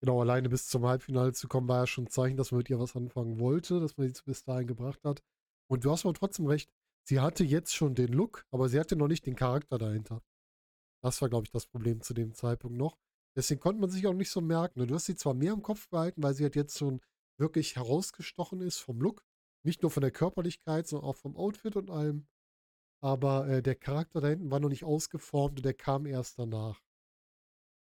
Genau, alleine bis zum Halbfinale zu kommen, war ja schon ein Zeichen, dass man mit ihr was anfangen wollte, dass man sie bis dahin gebracht hat. Und du hast aber trotzdem recht, sie hatte jetzt schon den Look, aber sie hatte noch nicht den Charakter dahinter. Das war, glaube ich, das Problem zu dem Zeitpunkt noch. Deswegen konnte man sich auch nicht so merken. Ne? Du hast sie zwar mehr im Kopf behalten, weil sie halt jetzt schon wirklich herausgestochen ist vom Look. Nicht nur von der Körperlichkeit, sondern auch vom Outfit und allem. Aber äh, der Charakter da hinten war noch nicht ausgeformt und der kam erst danach.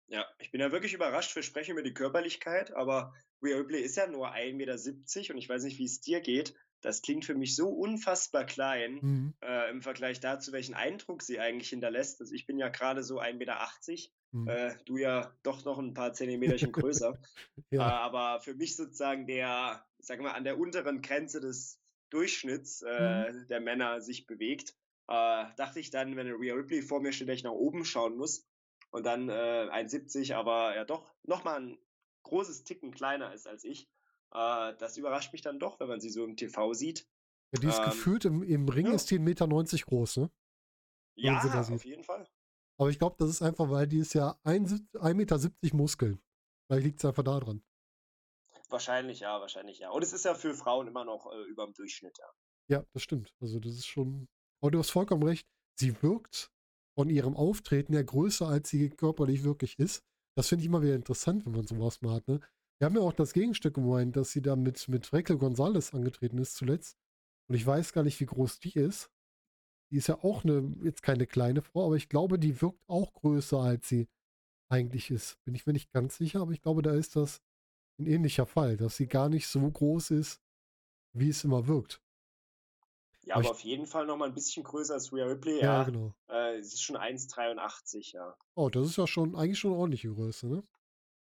Ja, ich bin ja wirklich überrascht. Wir sprechen über die Körperlichkeit, aber Rhea Ripley ist ja nur 1,70 Meter und ich weiß nicht, wie es dir geht. Das klingt für mich so unfassbar klein mhm. äh, im Vergleich dazu, welchen Eindruck sie eigentlich hinterlässt. Also ich bin ja gerade so 1,80 Meter, mhm. äh, du ja doch noch ein paar Zentimeterchen größer. (laughs) ja. äh, aber für mich sozusagen der, sagen wir mal, an der unteren Grenze des Durchschnitts äh, mhm. der Männer sich bewegt. Äh, dachte ich dann, wenn Rhea Ripley vor mir steht, dass ich nach oben schauen muss und dann äh, 1,70, aber ja doch nochmal ein großes Ticken kleiner ist als ich. Äh, das überrascht mich dann doch, wenn man sie so im TV sieht. Ja, die ist ähm, gefühlt im, im Ring ja. ist die 1,90 Meter groß, ne? Ja, auf jeden Fall. Aber ich glaube, das ist einfach, weil die ist ja 1,70 Meter Muskeln. Vielleicht liegt es einfach da dran. Wahrscheinlich ja, wahrscheinlich ja. Und es ist ja für Frauen immer noch äh, über dem Durchschnitt, ja. Ja, das stimmt. Also das ist schon. Aber du hast vollkommen recht. Sie wirkt von ihrem Auftreten her größer, als sie körperlich wirklich ist. Das finde ich immer wieder interessant, wenn man sowas mal hat. Ne? Wir haben ja auch das Gegenstück gemeint, dass sie da mit, mit Raquel Gonzalez angetreten ist zuletzt. Und ich weiß gar nicht, wie groß die ist. Die ist ja auch eine, jetzt keine kleine Frau, aber ich glaube, die wirkt auch größer, als sie eigentlich ist. Bin ich mir nicht ganz sicher, aber ich glaube, da ist das ein ähnlicher Fall, dass sie gar nicht so groß ist, wie es immer wirkt. Ja, aber, aber auf jeden Fall noch mal ein bisschen größer als Rhea Ripley. Ja, ja genau. Äh, sie ist schon 1,83, ja. Oh, das ist ja schon eigentlich schon eine ordentliche Größe, ne?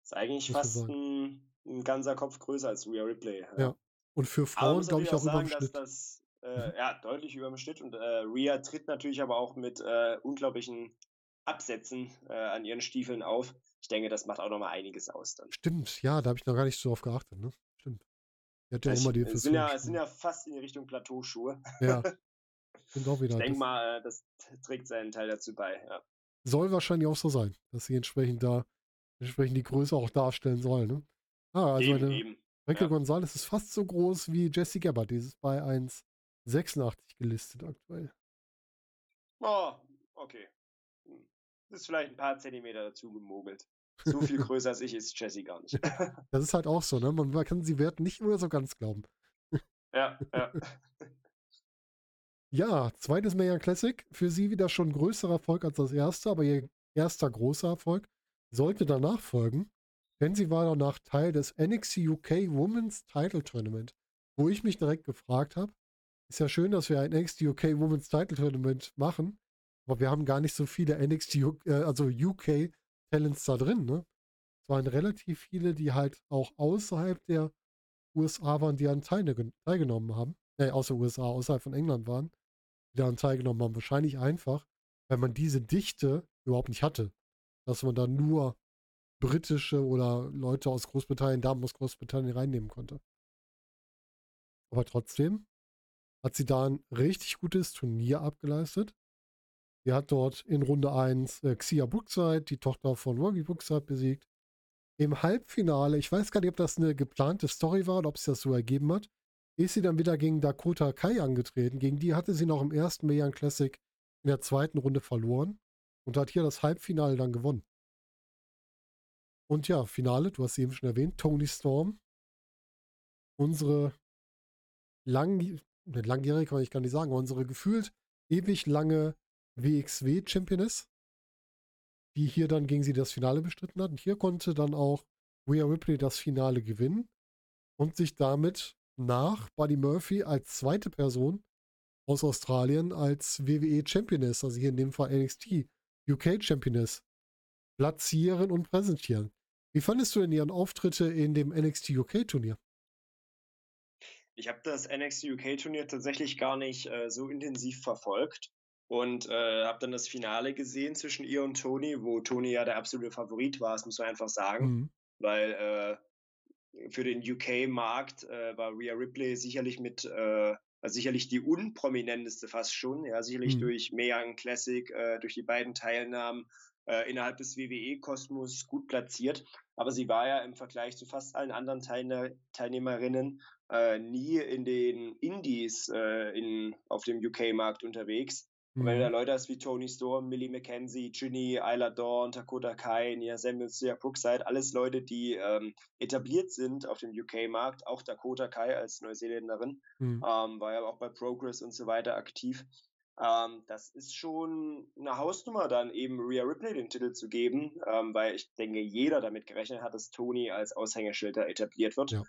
Ist eigentlich Muss fast ein, ein, ganzer Kopf größer als Rhea Ripley. Ja. ja. Und für Frauen, glaube ich, auch, auch sagen, über dem Schnitt. Das, äh, mhm. Ja, deutlich über dem Schnitt. Und äh, Rhea tritt natürlich aber auch mit äh, unglaublichen Absätzen äh, an ihren Stiefeln auf. Ich denke, das macht auch noch mal einiges aus dann. Stimmt, ja, da habe ich noch gar nicht so drauf geachtet, ne? Stimmt. Er hat ja immer die es sind ja, sind ja fast in die Richtung Plateauschuhe. Ja. (laughs) Sind auch wieder. Ich denke mal, das trägt seinen Teil dazu bei. Ja. Soll wahrscheinlich auch so sein, dass sie entsprechend da entsprechend die Größe auch darstellen soll. Ne? Ah, also eben, eine eben. Michael ja. Gonzalez ist fast so groß wie Jesse Gabbard. Die ist bei 1,86 gelistet aktuell. Oh, okay. Hm. Das ist vielleicht ein paar Zentimeter dazu gemogelt. So viel (laughs) größer als ich ist Jesse gar nicht. (laughs) Das ist halt auch so, ne? Man kann sie Wert nicht immer so ganz glauben. (laughs) Ja, ja. Ja, zweites Major Classic. Für sie wieder schon größerer Erfolg als das erste, aber ihr erster großer Erfolg sollte danach folgen, denn sie war danach Teil des NXT UK Women's Title Tournament, wo ich mich direkt gefragt habe, ist ja schön, dass wir ein NXT UK Women's Title Tournament machen, aber wir haben gar nicht so viele NXT, äh, also UK Talents da drin, ne? Es waren relativ viele, die halt auch außerhalb der USA waren, die an teilge teilgenommen haben. Äh, außer USA, außerhalb von England waren, die daran teilgenommen haben. Wahrscheinlich einfach, weil man diese Dichte überhaupt nicht hatte. Dass man da nur britische oder Leute aus Großbritannien, Damen aus Großbritannien reinnehmen konnte. Aber trotzdem hat sie da ein richtig gutes Turnier abgeleistet. Sie hat dort in Runde 1 äh, Xia Brookside, die Tochter von Robbie Brookside, besiegt. Im Halbfinale, ich weiß gar nicht, ob das eine geplante Story war oder ob es das so ergeben hat, ist sie dann wieder gegen Dakota Kai angetreten. Gegen die hatte sie noch im ersten Mayan Classic in der zweiten Runde verloren und hat hier das Halbfinale dann gewonnen. Und ja, Finale, du hast sie eben schon erwähnt, Tony Storm. Unsere lang, ne, langjährige kann ich gar nicht sagen, unsere gefühlt ewig lange WXW-Championess, die hier dann gegen sie das Finale bestritten hat. Und hier konnte dann auch Rhea Ripley das Finale gewinnen und sich damit nach Buddy Murphy als zweite Person aus Australien als WWE Championess, also hier in dem Fall NXT UK Championess, platzieren und präsentieren. Wie fandest du denn ihren Auftritte in dem NXT UK Turnier? Ich habe das NXT UK Turnier tatsächlich gar nicht äh, so intensiv verfolgt und äh, habe dann das Finale gesehen zwischen ihr und Tony, wo Tony ja der absolute Favorit war, das muss man einfach sagen, mhm. weil äh, für den UK-Markt äh, war Rhea Ripley sicherlich mit, äh, also sicherlich die unprominenteste fast schon, ja, sicherlich mhm. durch Mae Classic, äh, durch die beiden Teilnahmen äh, innerhalb des WWE-Kosmos gut platziert. Aber sie war ja im Vergleich zu fast allen anderen Teilne Teilnehmerinnen äh, nie in den Indies äh, in, auf dem UK-Markt unterwegs. Mhm. Wenn du da Leute hast wie Tony Storm, Millie McKenzie, Ginny, Isla Dawn, Dakota Kai, Nia Samuels, Sia Brookside, alles Leute, die ähm, etabliert sind auf dem UK-Markt. Auch Dakota Kai als Neuseeländerin mhm. ähm, war ja auch bei Progress und so weiter aktiv. Ähm, das ist schon eine Hausnummer, dann eben Rhea Ripley den Titel zu geben, ähm, weil ich denke, jeder damit gerechnet hat, dass Tony als Aushängeschild etabliert wird. Ja.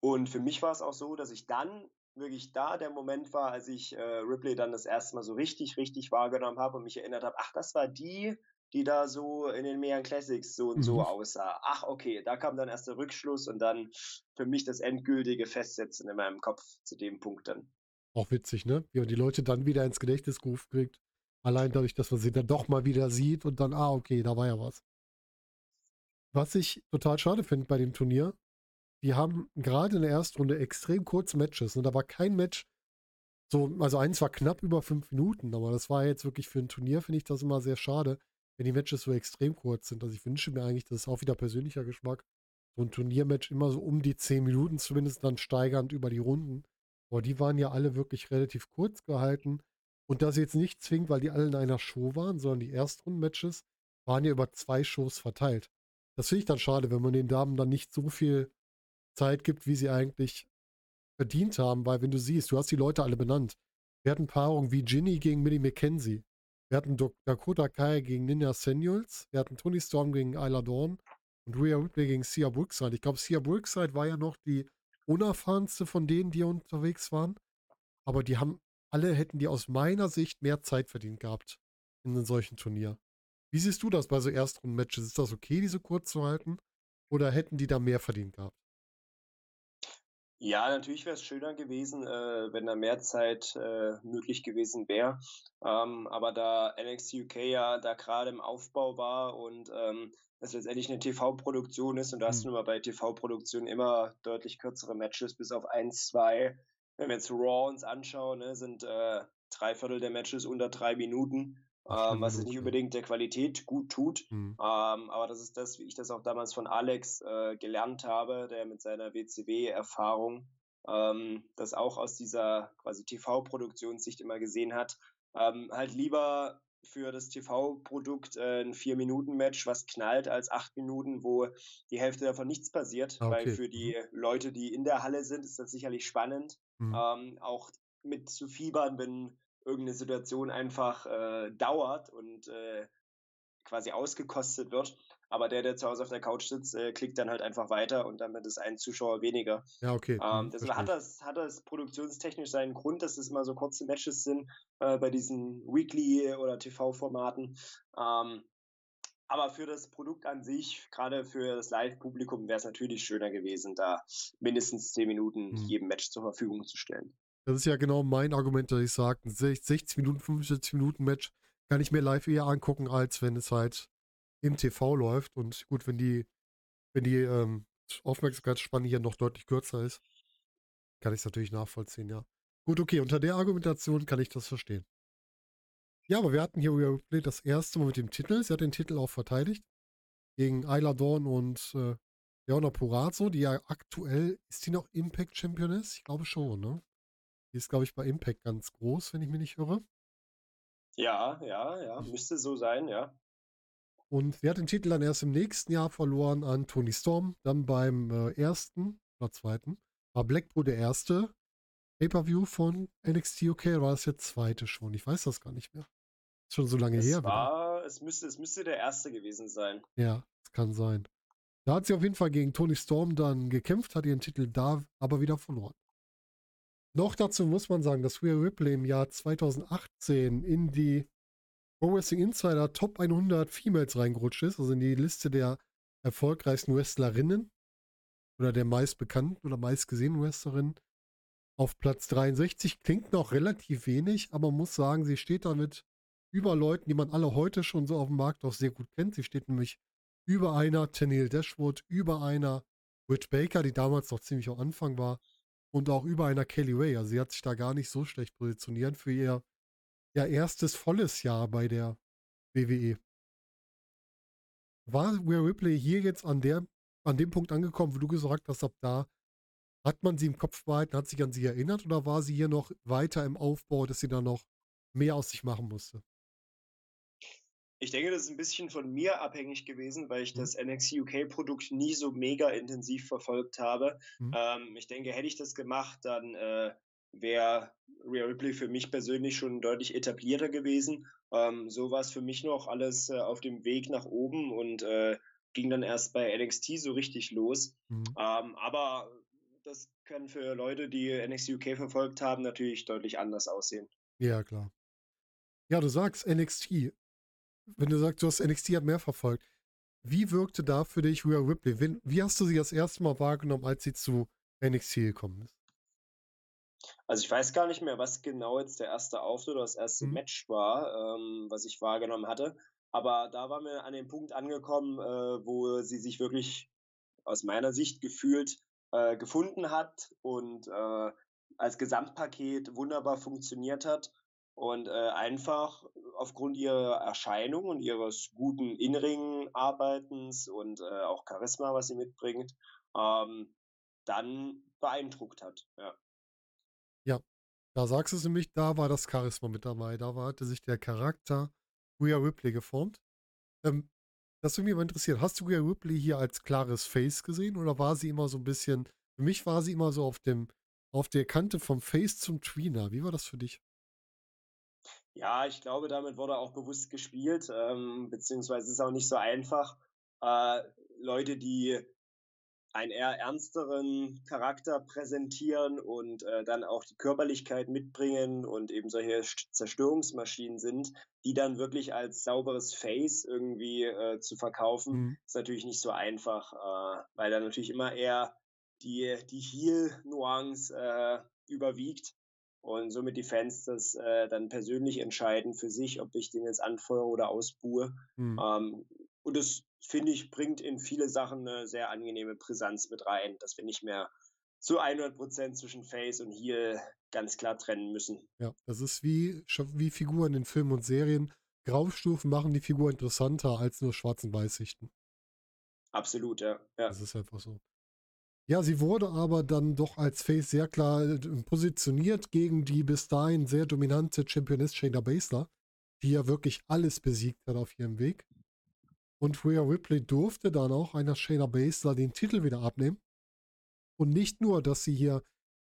Und für mich war es auch so, dass ich dann wirklich da der Moment war, als ich äh, Ripley dann das erste Mal so richtig, richtig wahrgenommen habe und mich erinnert habe, ach, das war die, die da so in den Meeren Classics so und mhm. so aussah. Ach, okay, da kam dann erst der Rückschluss und dann für mich das endgültige Festsetzen in meinem Kopf zu dem Punkt dann. Auch witzig, ne? Wie man die Leute dann wieder ins Gedächtnis gerufen kriegt. Allein dadurch, dass man sie dann doch mal wieder sieht und dann, ah, okay, da war ja was. Was ich total schade finde bei dem Turnier, die haben gerade in der ersten Runde extrem kurze Matches. Und da war kein Match so, also eins war knapp über fünf Minuten, aber das war jetzt wirklich für ein Turnier, finde ich das immer sehr schade, wenn die Matches so extrem kurz sind. Also ich wünsche mir eigentlich, das ist auch wieder persönlicher Geschmack, so ein Turniermatch immer so um die zehn Minuten zumindest dann steigernd über die Runden. Aber die waren ja alle wirklich relativ kurz gehalten. Und das jetzt nicht zwingend, weil die alle in einer Show waren, sondern die Erstrundenmatches waren ja über zwei Shows verteilt. Das finde ich dann schade, wenn man den Damen dann nicht so viel Zeit gibt, wie sie eigentlich verdient haben, weil wenn du siehst, du hast die Leute alle benannt. Wir hatten Paarungen wie Ginny gegen Millie McKenzie. Wir hatten Dakota Kai gegen Ninja Samuels. Wir hatten Tony Storm gegen Isla Dawn und Rhea Ripley gegen Sia Brookside. Ich glaube, Sia Brookside war ja noch die unerfahrenste von denen, die unterwegs waren. Aber die haben, alle hätten die aus meiner Sicht mehr Zeit verdient gehabt in einem solchen Turnier. Wie siehst du das bei so Erstrunden-Matches? Ist das okay, diese kurz zu halten? Oder hätten die da mehr verdient gehabt? Ja, natürlich wäre es schöner gewesen, äh, wenn da mehr Zeit äh, möglich gewesen wäre. Ähm, aber da NXT UK ja da gerade im Aufbau war und ähm, es letztendlich eine TV-Produktion ist und da hast du mhm. nun mal bei TV-Produktionen immer deutlich kürzere Matches, bis auf eins, zwei. Wenn wir jetzt Raw uns anschauen, ne, sind äh, drei Viertel der Matches unter drei Minuten ähm, was es nicht unbedingt der Qualität gut tut. Mhm. Ähm, aber das ist das, wie ich das auch damals von Alex äh, gelernt habe, der mit seiner WCW-Erfahrung ähm, das auch aus dieser quasi TV-Produktionssicht immer gesehen hat. Ähm, halt lieber für das TV-Produkt äh, ein Vier-Minuten-Match, was knallt, als acht Minuten, wo die Hälfte davon nichts passiert. Ah, okay. Weil für die mhm. Leute, die in der Halle sind, ist das sicherlich spannend. Mhm. Ähm, auch mit zu fiebern, wenn irgendeine Situation einfach äh, dauert und äh, quasi ausgekostet wird. Aber der, der zu Hause auf der Couch sitzt, äh, klickt dann halt einfach weiter und damit ist ein Zuschauer weniger. Ja, okay. Ähm, deswegen hat das, hat das produktionstechnisch seinen Grund, dass es immer so kurze Matches sind äh, bei diesen Weekly- oder TV-Formaten. Ähm, aber für das Produkt an sich, gerade für das Live-Publikum, wäre es natürlich schöner gewesen, da mindestens 10 Minuten hm. jedem Match zur Verfügung zu stellen. Das ist ja genau mein Argument, dass ich sage, ein 60 Minuten, 75 Minuten Match kann ich mir live eher angucken, als wenn es halt im TV läuft. Und gut, wenn die, wenn die ähm, Aufmerksamkeitsspanne hier noch deutlich kürzer ist, kann ich es natürlich nachvollziehen, ja. Gut, okay, unter der Argumentation kann ich das verstehen. Ja, aber wir hatten hier Ripley das erste Mal mit dem Titel. Sie hat den Titel auch verteidigt. Gegen Ayla Dawn und äh, Leona Purazzo, die ja aktuell, ist die noch Impact Championess? Ich glaube schon, ne? Die ist, glaube ich, bei Impact ganz groß, wenn ich mich nicht irre. Ja, ja, ja, müsste so sein, ja. Und sie hat den Titel dann erst im nächsten Jahr verloren an Tony Storm, dann beim äh, ersten oder zweiten. War Blackpool der erste Pay-Per-View von NXT UK, war das jetzt zweite schon? Ich weiß das gar nicht mehr. Ist schon so lange es her. War, es, müsste, es müsste der erste gewesen sein. Ja, es kann sein. Da hat sie auf jeden Fall gegen Tony Storm dann gekämpft, hat ihren Titel da aber wieder verloren. Noch dazu muss man sagen, dass Rhea Ripley im Jahr 2018 in die Pro Wrestling Insider Top 100 Females reingerutscht ist, also in die Liste der erfolgreichsten Wrestlerinnen oder der meistbekannten oder meistgesehenen Wrestlerinnen auf Platz 63. Klingt noch relativ wenig, aber man muss sagen, sie steht damit über Leuten, die man alle heute schon so auf dem Markt auch sehr gut kennt. Sie steht nämlich über einer Tennille Dashwood, über einer Rich Baker, die damals noch ziemlich am Anfang war, und auch über einer Kelly Ray. Also sie hat sich da gar nicht so schlecht positioniert für ihr ja, erstes volles Jahr bei der WWE. War Rhea Ripley hier jetzt an, der, an dem Punkt angekommen, wo du gesagt hast, ab da hat man sie im Kopf behalten, hat sich an sie erinnert oder war sie hier noch weiter im Aufbau, dass sie da noch mehr aus sich machen musste? Ich denke, das ist ein bisschen von mir abhängig gewesen, weil ich mhm. das NXT UK-Produkt nie so mega intensiv verfolgt habe. Mhm. Ähm, ich denke, hätte ich das gemacht, dann äh, wäre Rhea Ripley für mich persönlich schon deutlich etablierter gewesen. Ähm, so war es für mich noch alles äh, auf dem Weg nach oben und äh, ging dann erst bei NXT so richtig los. Mhm. Ähm, aber das kann für Leute, die NXT UK verfolgt haben, natürlich deutlich anders aussehen. Ja, klar. Ja, du sagst NXT wenn du sagst, du hast NXT ja mehr verfolgt, wie wirkte da für dich Rhea Ripley? Wie, wie hast du sie das erste Mal wahrgenommen, als sie zu NXT gekommen ist? Also ich weiß gar nicht mehr, was genau jetzt der erste Auftritt oder das erste mhm. Match war, ähm, was ich wahrgenommen hatte. Aber da waren wir an dem Punkt angekommen, äh, wo sie sich wirklich aus meiner Sicht gefühlt äh, gefunden hat und äh, als Gesamtpaket wunderbar funktioniert hat und äh, einfach aufgrund ihrer Erscheinung und ihres guten Innenring-Arbeitens und äh, auch Charisma, was sie mitbringt, ähm, dann beeindruckt hat. Ja. ja, da sagst du es nämlich, da war das Charisma mit dabei. Da hatte sich der Charakter Rhea Ripley geformt. Ähm, das würde mich mal interessieren. Hast du Rhea Ripley hier als klares Face gesehen oder war sie immer so ein bisschen, für mich war sie immer so auf dem, auf der Kante vom Face zum Tweener. Wie war das für dich? Ja, ich glaube, damit wurde auch bewusst gespielt, ähm, beziehungsweise ist auch nicht so einfach. Äh, Leute, die einen eher ernsteren Charakter präsentieren und äh, dann auch die Körperlichkeit mitbringen und eben solche Zerstörungsmaschinen sind, die dann wirklich als sauberes Face irgendwie äh, zu verkaufen, mhm. ist natürlich nicht so einfach, äh, weil dann natürlich immer eher die, die Heel-Nuance äh, überwiegt und somit die Fans das äh, dann persönlich entscheiden für sich, ob ich den jetzt anfeuere oder ausbuhe. Mhm. Ähm, und das, finde ich, bringt in viele Sachen eine sehr angenehme Brisanz mit rein, dass wir nicht mehr zu 100 Prozent zwischen Face und Heel ganz klar trennen müssen. Ja, das ist wie, wie Figuren in Filmen und Serien. Graustufen machen die Figur interessanter als nur Schwarz- und Weißsichten. Absolut, ja. ja. Das ist einfach so. Ja, sie wurde aber dann doch als Face sehr klar äh, positioniert gegen die bis dahin sehr dominante Championess Shayna Baszler, die ja wirklich alles besiegt hat auf ihrem Weg. Und Rhea Ripley durfte dann auch einer Shayna Baszler den Titel wieder abnehmen. Und nicht nur, dass sie hier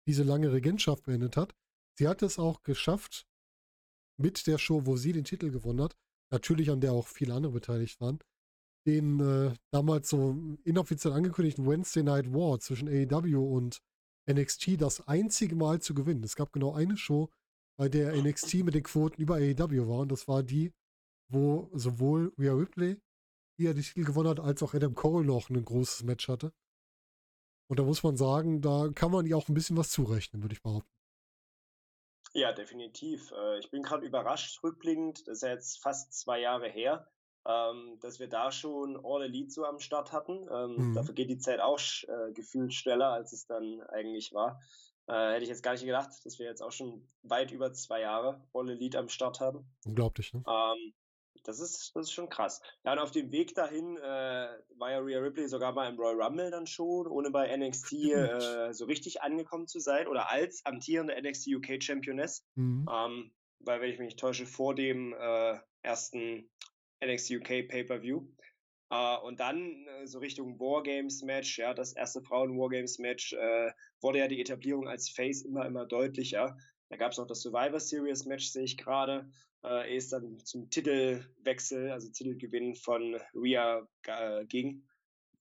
diese lange Regentschaft beendet hat, sie hat es auch geschafft, mit der Show, wo sie den Titel gewonnen hat, natürlich an der auch viele andere beteiligt waren, den äh, damals so inoffiziell angekündigten Wednesday Night War zwischen AEW und NXT das einzige Mal zu gewinnen. Es gab genau eine Show, bei der NXT mit den Quoten über AEW war und das war die, wo sowohl Rhea Ripley die er die Titel gewonnen hat, als auch Adam Cole noch ein großes Match hatte. Und da muss man sagen, da kann man ihr auch ein bisschen was zurechnen, würde ich behaupten. Ja, definitiv. Äh, ich bin gerade überrascht, rückblickend, das ist ja jetzt fast zwei Jahre her, ähm, dass wir da schon All Elite so am Start hatten. Ähm, mhm. Da vergeht die Zeit auch äh, gefühlt schneller, als es dann eigentlich war. Äh, hätte ich jetzt gar nicht gedacht, dass wir jetzt auch schon weit über zwei Jahre All Elite am Start haben. Unglaublich, ne? Ähm, das ist, das ist schon krass. Ja, und auf dem Weg dahin äh, war ja Rhea Ripley sogar mal im Royal Rumble dann schon, ohne bei NXT äh, so richtig angekommen zu sein oder als amtierende NXT UK Championess. Mhm. Ähm, weil, wenn ich mich nicht täusche, vor dem äh, ersten NXT UK Pay-Per-View. Uh, und dann uh, so Richtung Wargames-Match, ja, das erste Frauen-Wargames-Match, uh, wurde ja die Etablierung als Face immer, immer deutlicher. Da gab es auch das Survivor Series-Match, sehe ich gerade. Äh, ist dann zum Titelwechsel, also Titelgewinn von Rhea ging.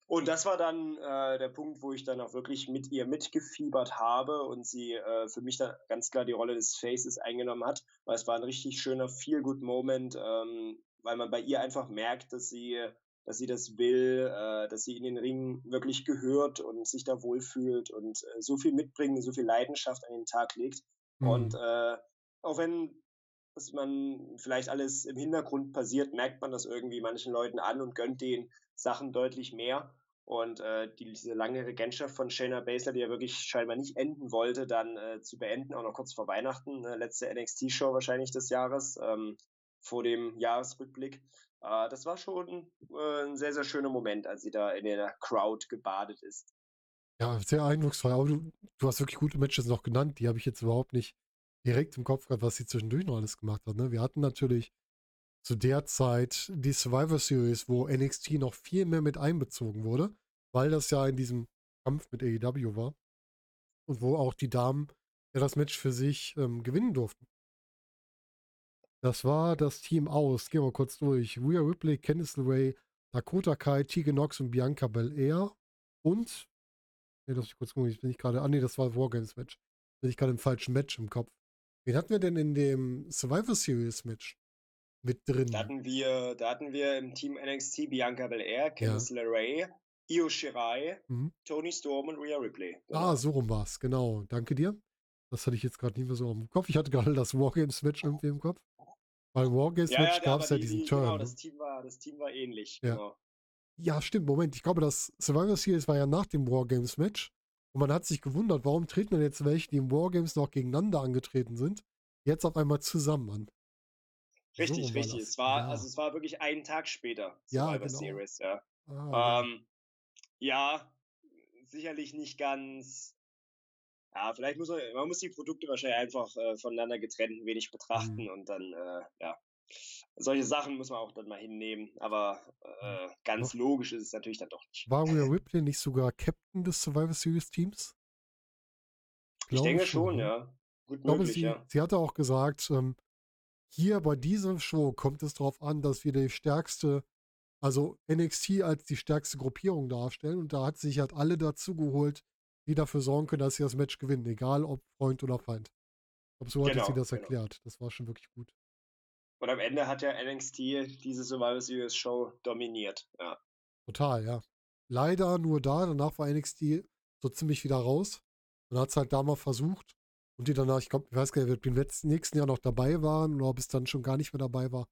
Und das war dann äh, der Punkt, wo ich dann auch wirklich mit ihr mitgefiebert habe und sie äh, für mich dann ganz klar die Rolle des Faces eingenommen hat, weil es war ein richtig schöner Feel-Good-Moment, ähm, weil man bei ihr einfach merkt, dass sie dass sie das will, äh, dass sie in den Ring wirklich gehört und sich da wohlfühlt und äh, so viel mitbringt, so viel Leidenschaft an den Tag legt. Mhm. Und äh, auch wenn dass man vielleicht alles im Hintergrund passiert, merkt man das irgendwie manchen Leuten an und gönnt den Sachen deutlich mehr. Und äh, die, diese lange Regentschaft von Shayna Baszler, die ja wirklich scheinbar nicht enden wollte, dann äh, zu beenden, auch noch kurz vor Weihnachten, ne, letzte NXT-Show wahrscheinlich des Jahres, ähm, vor dem Jahresrückblick. Äh, das war schon äh, ein sehr, sehr schöner Moment, als sie da in der Crowd gebadet ist. Ja, sehr eindrucksvoll. Aber du, du hast wirklich gute Matches noch genannt. Die habe ich jetzt überhaupt nicht direkt im Kopf gehabt, was sie zwischendurch noch alles gemacht hat. Ne? Wir hatten natürlich zu der Zeit die Survivor Series, wo NXT noch viel mehr mit einbezogen wurde, weil das ja in diesem Kampf mit AEW war. Und wo auch die Damen ja das Match für sich ähm, gewinnen durften. Das war das Team aus. Gehen wir kurz durch. Rhea Ripley, Candice LeRae, Dakota Kai, Tegan Nox und Bianca Belair. Und, ne, das ich kurz gucken, ich bin ich gerade, ah nee, das war Wargames Match. Bin ich gerade im falschen Match im Kopf. Wen hatten wir denn in dem Survivor Series Match mit drin? Da hatten wir, da hatten wir im Team NXT Bianca Belair, Candice ja. LeRae, Io Shirai, mhm. Tony Storm und Rhea Ripley. Genau. Ah, so rum war's, genau. Danke dir. Das hatte ich jetzt gerade nicht mehr so im Kopf. Ich hatte gerade das Wargames Match irgendwie im Kopf. Weil Wargames ja, Match ja, gab es ja diesen die, Turn. Genau, das ne? Team war, das Team war ähnlich. Ja. Genau. ja, stimmt. Moment, ich glaube, das Survivor Series war ja nach dem Wargames Match. Und man hat sich gewundert, warum treten denn jetzt welche, die im Wargames noch gegeneinander angetreten sind, jetzt auf einmal zusammen an? Richtig, so richtig. Es war, ja. also es war wirklich einen Tag später. Ja, genau. Series, ja. Ah, ähm, ja, sicherlich nicht ganz. Ja, vielleicht muss man, man muss die Produkte wahrscheinlich einfach äh, voneinander getrennt ein wenig betrachten mhm. und dann, äh, ja, solche Sachen muss man auch dann mal hinnehmen, aber äh, ganz logisch ist es natürlich dann doch nicht. War Rhea Ripley nicht sogar Captain des Survivor Series Teams? ich denke schon, schon, ne? ja. Gut ich glaube, möglich, sie, ja. sie hatte auch gesagt, ähm, hier bei dieser Show kommt es darauf an, dass wir die stärkste, also NXT als die stärkste Gruppierung darstellen und da hat sie sich halt alle dazu geholt, die dafür sorgen können, dass sie das Match gewinnen, egal ob Freund oder Feind. Ich glaube, so genau, hat sie das genau. erklärt. Das war schon wirklich gut. Und am Ende hat ja NXT diese Survivor Series Show dominiert. Ja. Total, ja. Leider nur da. Danach war NXT so ziemlich wieder raus. Man hat es halt da mal versucht. Und die danach, ich glaube, ich weiß gar nicht, ob die im letzten, nächsten Jahr noch dabei waren oder ob es dann schon gar nicht mehr dabei war.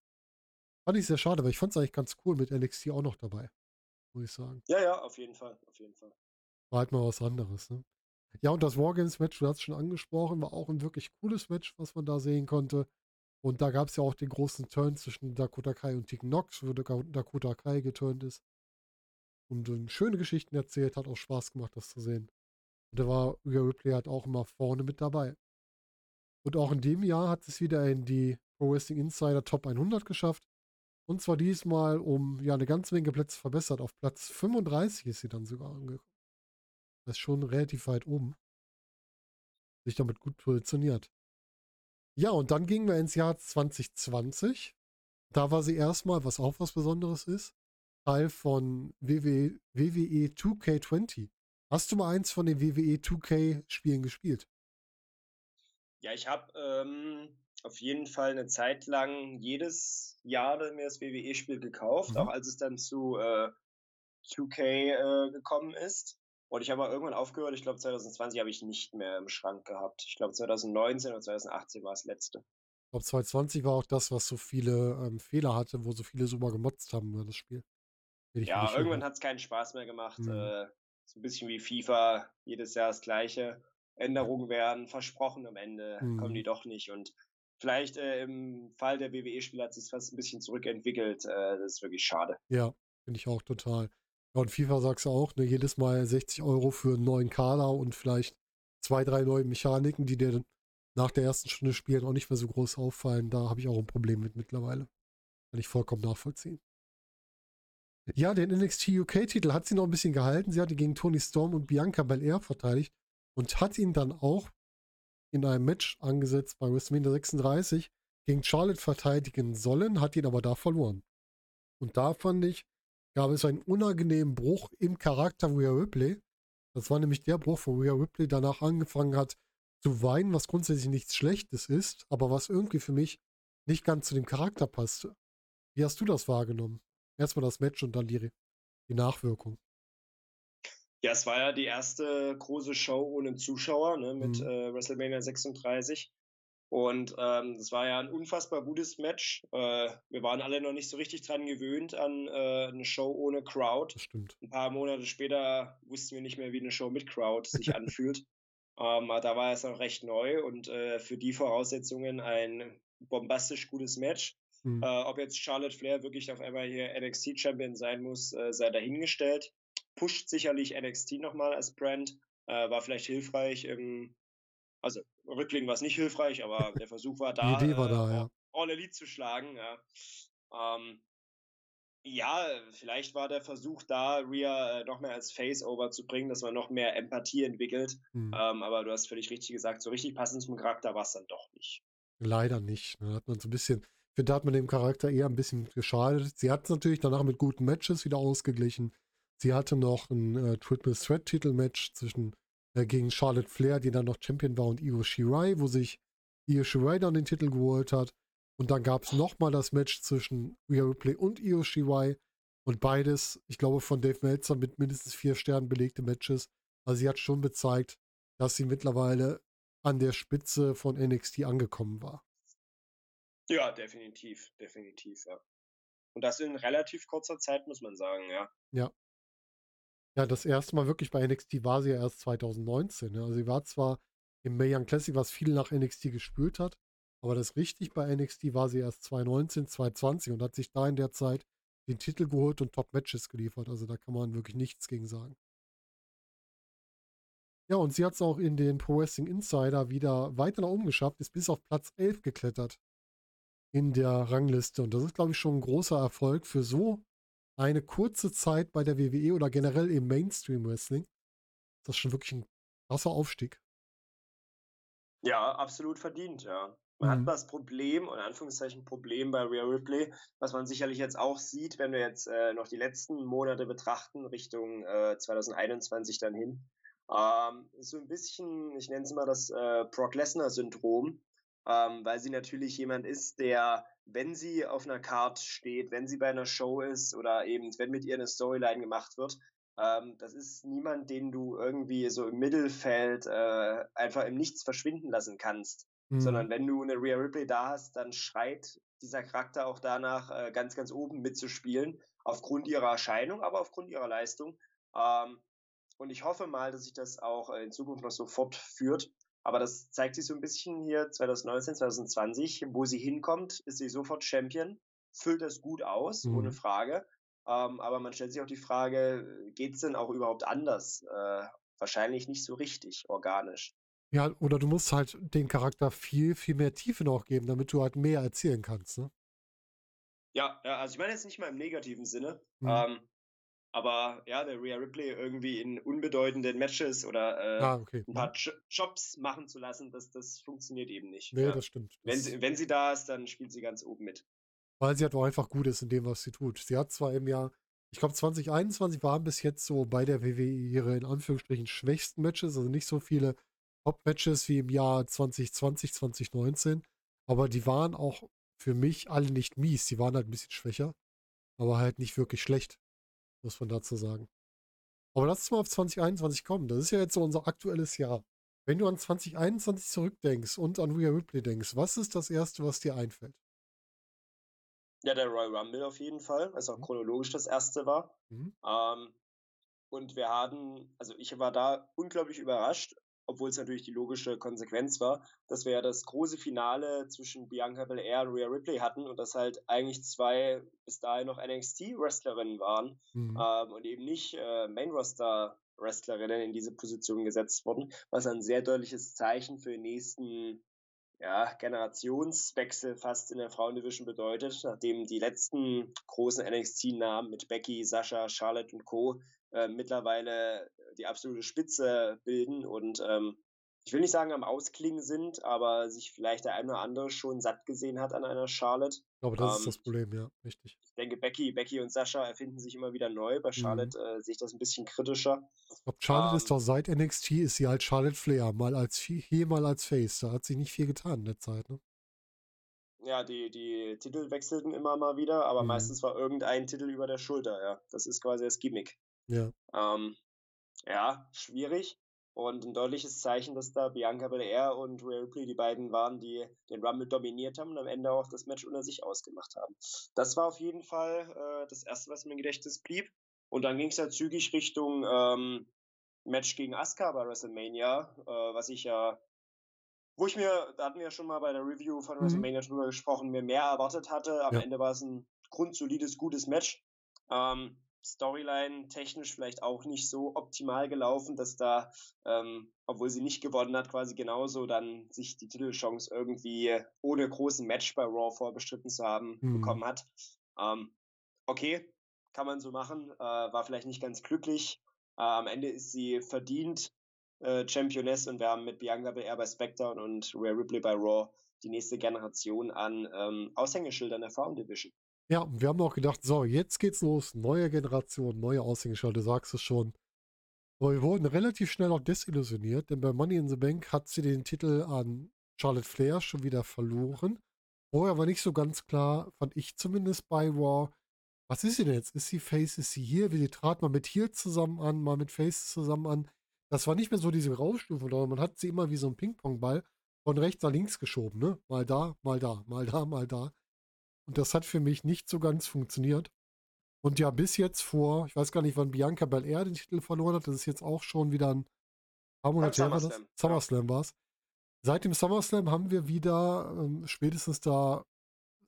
Fand ich sehr schade, weil ich fand es eigentlich ganz cool mit NXT auch noch dabei. Muss ich sagen. Ja, ja, auf jeden Fall. Auf jeden Fall. War halt mal was anderes, ne? Ja, und das Wargames-Match, du hast es schon angesprochen, war auch ein wirklich cooles Match, was man da sehen konnte. Und da gab es ja auch den großen Turn zwischen Dakota Kai und Tegan Nox, wo Dakota Kai geturnt ist. Und schöne Geschichten erzählt, hat auch Spaß gemacht, das zu sehen. Und da war Rhea Ripley halt auch immer vorne mit dabei. Und auch in dem Jahr hat es wieder in die Pro Wrestling Insider Top 100 geschafft. Und zwar diesmal um ja eine ganze Menge Plätze verbessert. Auf Platz 35 ist sie dann sogar angekommen. Das ist schon relativ weit oben. Sich damit gut positioniert. Ja, und dann gingen wir ins Jahr 2020. Da war sie erstmal, was auch was Besonderes ist, Teil von WWE, WWE 2K20. Hast du mal eins von den WWE 2K-Spielen gespielt? Ja, ich habe ähm, auf jeden Fall eine Zeit lang jedes Jahr mir das WWE-Spiel gekauft, mhm. auch als es dann zu äh, 2K äh, gekommen ist. Und ich habe mal irgendwann aufgehört, ich glaube 2020 habe ich nicht mehr im Schrank gehabt. Ich glaube 2019 oder 2018 war das letzte. Ich glaube 2020 war auch das, was so viele ähm, Fehler hatte, wo so viele super gemotzt haben über das Spiel. Ja, irgendwann hat es keinen Spaß mehr gemacht. Mhm. Äh, so ein bisschen wie FIFA, jedes Jahr das gleiche. Änderungen werden versprochen, am Ende mhm. kommen die doch nicht. Und vielleicht äh, im Fall der WWE-Spiele hat sich fast ein bisschen zurückentwickelt. Äh, das ist wirklich schade. Ja, finde ich auch total. Ja, und FIFA sagst du auch, ne, jedes Mal 60 Euro für einen neuen Kader und vielleicht zwei, drei neue Mechaniken, die dir nach der ersten Stunde spielen auch nicht mehr so groß auffallen. Da habe ich auch ein Problem mit mittlerweile. Kann ich vollkommen nachvollziehen. Ja, den NXT UK-Titel hat sie noch ein bisschen gehalten. Sie hatte gegen Tony Storm und Bianca Belair verteidigt und hat ihn dann auch in einem Match angesetzt bei WrestleMania 36 gegen Charlotte verteidigen sollen, hat ihn aber da verloren. Und da fand ich, gab es einen unangenehmen Bruch im Charakter Rhea Ripley. Das war nämlich der Bruch, wo Rhea Ripley danach angefangen hat zu weinen, was grundsätzlich nichts Schlechtes ist, aber was irgendwie für mich nicht ganz zu dem Charakter passte. Wie hast du das wahrgenommen? Erstmal das Match und dann die, die Nachwirkung. Ja, es war ja die erste große Show ohne Zuschauer ne, mit mhm. äh, WrestleMania 36. Und ähm, das war ja ein unfassbar gutes Match. Äh, wir waren alle noch nicht so richtig dran gewöhnt an äh, eine Show ohne Crowd. Das stimmt. Ein paar Monate später wussten wir nicht mehr, wie eine Show mit Crowd sich anfühlt. (laughs) Ähm, da war es noch recht neu und äh, für die Voraussetzungen ein bombastisch gutes Match. Mhm. Äh, ob jetzt Charlotte Flair wirklich auf einmal hier NXT-Champion sein muss, äh, sei dahingestellt. Pusht sicherlich NXT nochmal als Brand. Äh, war vielleicht hilfreich im, also rückblickend war es nicht hilfreich, aber der Versuch war (laughs) da, Die Idee war da, äh, ja. All Elite zu schlagen. Ja. Ähm, ja, vielleicht war der Versuch da, Rhea äh, noch mehr als Face-Over zu bringen, dass man noch mehr Empathie entwickelt. Mhm. Ähm, aber du hast völlig richtig gesagt, so richtig passend zum Charakter war es dann doch nicht. Leider nicht. Da hat man so ein bisschen, ich finde, da hat man dem Charakter eher ein bisschen geschadet. Sie hat es natürlich danach mit guten Matches wieder ausgeglichen. Sie hatte noch ein äh, Triple Threat Titel-Match zwischen äh, gegen Charlotte Flair, die dann noch Champion war, und Io Shirai, wo sich Io Shirai dann den Titel geholt hat. Und dann gab es nochmal das Match zwischen Rhea Ripley und Io Shirai. Und beides, ich glaube, von Dave Meltzer mit mindestens vier Sternen belegte Matches. Also sie hat schon gezeigt, dass sie mittlerweile an der Spitze von NXT angekommen war. Ja, definitiv, definitiv, ja. Und das in relativ kurzer Zeit, muss man sagen, ja. Ja. Ja, das erste Mal wirklich bei NXT war sie ja erst 2019. Ja. Also sie war zwar im Mae Young Classic, was viel nach NXT gespült hat, aber das richtig bei NXT war sie erst 2019, 2020 und hat sich da in der Zeit den Titel geholt und Top-Matches geliefert. Also da kann man wirklich nichts gegen sagen. Ja, und sie hat es auch in den Pro Wrestling Insider wieder weiter nach oben geschafft, ist bis auf Platz 11 geklettert in der Rangliste. Und das ist, glaube ich, schon ein großer Erfolg für so eine kurze Zeit bei der WWE oder generell im Mainstream Wrestling. Das ist schon wirklich ein krasser Aufstieg. Ja, absolut verdient, ja. Man mhm. hat das Problem, in Anführungszeichen Problem bei Rhea Ripley, was man sicherlich jetzt auch sieht, wenn wir jetzt äh, noch die letzten Monate betrachten, Richtung äh, 2021 dann hin. Ähm, so ein bisschen, ich nenne es mal das äh, Brock Lesnar-Syndrom, ähm, weil sie natürlich jemand ist, der, wenn sie auf einer Card steht, wenn sie bei einer Show ist oder eben, wenn mit ihr eine Storyline gemacht wird, ähm, das ist niemand, den du irgendwie so im Mittelfeld äh, einfach im Nichts verschwinden lassen kannst. Mhm. Sondern wenn du eine Rhea Ripley da hast, dann schreit dieser Charakter auch danach, äh, ganz, ganz oben mitzuspielen, aufgrund ihrer Erscheinung, aber aufgrund ihrer Leistung. Ähm, und ich hoffe mal, dass sich das auch in Zukunft noch so fortführt. Aber das zeigt sich so ein bisschen hier 2019, 2020, wo sie hinkommt, ist sie sofort Champion, füllt das gut aus, mhm. ohne Frage. Ähm, aber man stellt sich auch die Frage, geht es denn auch überhaupt anders? Äh, wahrscheinlich nicht so richtig organisch. Ja, oder du musst halt den Charakter viel, viel mehr Tiefe noch geben, damit du halt mehr erzählen kannst, ne? Ja, ja also ich meine jetzt nicht mal im negativen Sinne. Mhm. Ähm, aber ja, der Rhea Ripley irgendwie in unbedeutenden Matches oder äh, ah, okay. ein paar mhm. Jobs machen zu lassen, das, das funktioniert eben nicht. Nee, ja. das stimmt. Wenn sie, wenn sie da ist, dann spielt sie ganz oben mit. Weil sie halt auch einfach gut ist in dem, was sie tut. Sie hat zwar im Jahr, ich glaube 2021 waren bis jetzt so bei der WWE ihre in Anführungsstrichen schwächsten Matches, also nicht so viele Top-Matches wie im Jahr 2020, 2019. Aber die waren auch für mich alle nicht mies. Die waren halt ein bisschen schwächer, aber halt nicht wirklich schlecht, muss man dazu sagen. Aber lass uns mal auf 2021 kommen. Das ist ja jetzt so unser aktuelles Jahr. Wenn du an 2021 zurückdenkst und an Rhea Ripley denkst, was ist das Erste, was dir einfällt? Ja, der Royal Rumble auf jeden Fall, es auch mhm. chronologisch das erste war. Mhm. Ähm, und wir hatten, also ich war da unglaublich überrascht, obwohl es natürlich die logische Konsequenz war, dass wir ja das große Finale zwischen Bianca Belair und Rhea Ripley hatten und das halt eigentlich zwei bis dahin noch NXT-Wrestlerinnen waren mhm. ähm, und eben nicht äh, Main-Roster-Wrestlerinnen in diese Position gesetzt wurden, was ein sehr deutliches Zeichen für den nächsten ja, Generationswechsel fast in der Frauendivision bedeutet, nachdem die letzten großen NXT-Namen mit Becky, Sascha, Charlotte und Co. Äh, mittlerweile die absolute Spitze bilden und ähm, ich will nicht sagen am Ausklingen sind, aber sich vielleicht der eine oder andere schon satt gesehen hat an einer Charlotte. Glaube, das ähm, ist das Problem, ja, richtig. Ich denke, Becky, Becky und Sascha erfinden sich immer wieder neu. Bei. Charlotte mhm. äh, sehe ich das ein bisschen kritischer. Ich glaube, Charlotte ähm, ist doch seit NXT ist sie halt Charlotte Flair, mal als hier, mal als Face. Da hat sich nicht viel getan in der Zeit, ne? Ja, die, die Titel wechselten immer mal wieder, aber mhm. meistens war irgendein Titel über der Schulter, ja. Das ist quasi das Gimmick. Ja. Ähm, ja, schwierig. Und ein deutliches Zeichen, dass da Bianca Belair und Rhea Ripley die beiden waren, die den Rumble dominiert haben und am Ende auch das Match unter sich ausgemacht haben. Das war auf jeden Fall äh, das Erste, was mir im Gedächtnis blieb. Und dann ging es ja zügig Richtung ähm, Match gegen Asuka bei WrestleMania, äh, was ich ja, wo ich mir, da hatten wir ja schon mal bei der Review von mhm. WrestleMania drüber gesprochen, mir mehr erwartet hatte. Am ja. Ende war es ein grundsolides, gutes Match. Ähm, Storyline technisch vielleicht auch nicht so optimal gelaufen, dass da, ähm, obwohl sie nicht gewonnen hat, quasi genauso dann sich die Titelchance irgendwie ohne großen Match bei Raw vorbestritten zu haben mhm. bekommen hat. Ähm, okay, kann man so machen, äh, war vielleicht nicht ganz glücklich. Äh, am Ende ist sie verdient äh, Championess und wir haben mit Bianca Belair bei SmackDown und Rhea Ripley bei Raw die nächste Generation an ähm, Aushängeschildern der Frauendivision. Ja, und wir haben auch gedacht, so, jetzt geht's los, neue Generation, neue Aushängeschilder, du sagst es schon. Aber wir wurden relativ schnell auch desillusioniert, denn bei Money in the Bank hat sie den Titel an Charlotte Flair schon wieder verloren. Vorher war nicht so ganz klar, fand ich zumindest bei Raw, was ist sie denn jetzt? Ist sie Face, ist sie hier? Wie sie trat mal mit Heel zusammen an, mal mit Face zusammen an. Das war nicht mehr so diese Rausstufe, sondern man hat sie immer wie so ein Ping-Pong-Ball von rechts nach links geschoben, ne? Mal da, mal da, mal da, mal da. Und das hat für mich nicht so ganz funktioniert. Und ja, bis jetzt vor, ich weiß gar nicht, wann Bianca Belair den Titel verloren hat, das ist jetzt auch schon wieder ein paar Monate her, das SummerSlam war es. Seit dem SummerSlam haben wir wieder ähm, spätestens da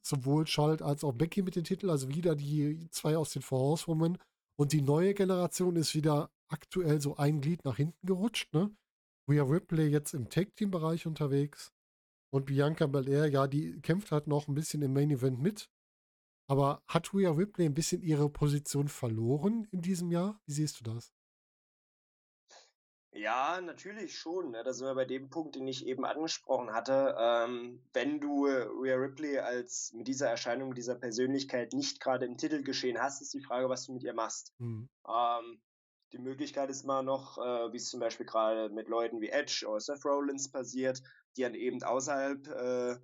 sowohl Charlotte als auch Becky mit dem Titel, also wieder die zwei aus den Four Horsewomen. Und die neue Generation ist wieder aktuell so ein Glied nach hinten gerutscht, ne? Rhea Ripley jetzt im Tag-Team-Bereich unterwegs. Und Bianca Belair, ja, die kämpft halt noch ein bisschen im Main Event mit. Aber hat Rhea Ripley ein bisschen ihre Position verloren in diesem Jahr? Wie siehst du das? Ja, natürlich schon. Ne? Da sind wir bei dem Punkt, den ich eben angesprochen hatte. Ähm, wenn du Rhea Ripley als mit dieser Erscheinung, dieser Persönlichkeit nicht gerade im Titelgeschehen hast, ist die Frage, was du mit ihr machst. Mhm. Ähm, die Möglichkeit ist mal noch, äh, wie es zum Beispiel gerade mit Leuten wie Edge oder Seth Rollins passiert, die dann eben außerhalb äh,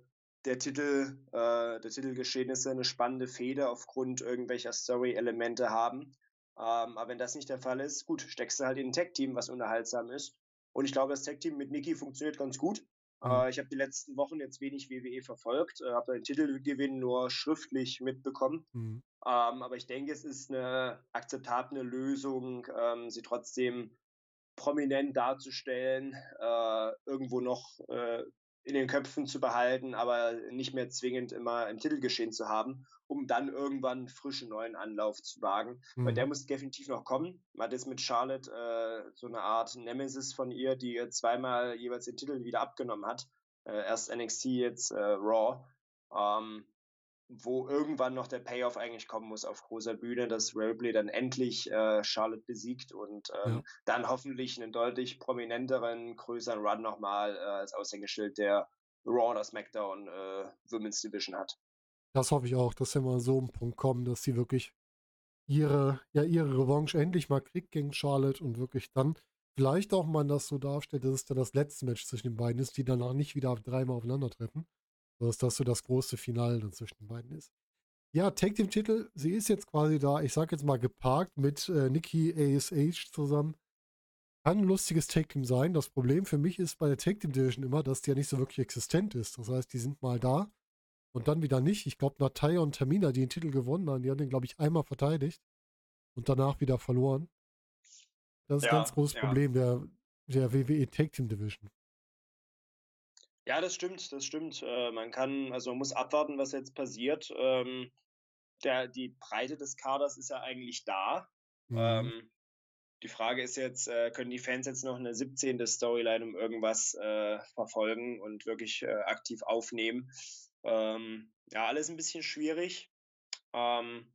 der Titel, äh, der Titelgeschehnisse eine spannende Fehde aufgrund irgendwelcher Story-Elemente haben. Ähm, aber wenn das nicht der Fall ist, gut, steckst du halt in ein Tech-Team, was unterhaltsam ist. Und ich glaube, das Tech-Team mit Nikki funktioniert ganz gut. Mhm. Äh, ich habe die letzten Wochen jetzt wenig WWE verfolgt, äh, habe den Titelgewinn nur schriftlich mitbekommen. Mhm. Ähm, aber ich denke, es ist eine akzeptable Lösung, ähm, sie trotzdem prominent darzustellen, äh, irgendwo noch äh, in den Köpfen zu behalten, aber nicht mehr zwingend immer im Titelgeschehen zu haben, um dann irgendwann einen frischen neuen Anlauf zu wagen. Mhm. Weil der muss definitiv noch kommen. Man hat jetzt mit Charlotte äh, so eine Art Nemesis von ihr, die ihr zweimal jeweils den Titel wieder abgenommen hat. Äh, erst NXT, jetzt äh, Raw. Ähm, wo irgendwann noch der Payoff eigentlich kommen muss auf großer Bühne, dass Ripley dann endlich äh, Charlotte besiegt und ähm, ja. dann hoffentlich einen deutlich prominenteren, größeren Run nochmal äh, als Aushängeschild der Raw oder SmackDown äh, Women's Division hat. Das hoffe ich auch, dass wir mal so einen Punkt kommen, dass sie wirklich ihre, ja, ihre Revanche endlich mal kriegt gegen Charlotte und wirklich dann vielleicht auch mal das so darstellt, dass es dann das letzte Match zwischen den beiden ist, die danach nicht wieder dreimal aufeinandertreffen. Dass das so das große Finale dann zwischen den beiden ist. Ja, Tag Team Titel, sie ist jetzt quasi da, ich sag jetzt mal geparkt mit äh, Nikki ASH zusammen. Kann ein lustiges Tag Team sein. Das Problem für mich ist bei der Tag Team Division immer, dass die ja nicht so wirklich existent ist. Das heißt, die sind mal da und dann wieder nicht. Ich glaube, Natalia und Tamina, die den Titel gewonnen haben, die haben den, glaube ich, einmal verteidigt und danach wieder verloren. Das ist ja, ein ganz großes ja. Problem der, der WWE Tag Team Division. Ja, das stimmt, das stimmt. Äh, man kann, also man muss abwarten, was jetzt passiert. Ähm, der, die Breite des Kaders ist ja eigentlich da. Mhm. Ähm, die Frage ist jetzt, äh, können die Fans jetzt noch eine 17. Storyline um irgendwas äh, verfolgen und wirklich äh, aktiv aufnehmen? Ähm, ja, alles ein bisschen schwierig. Ähm,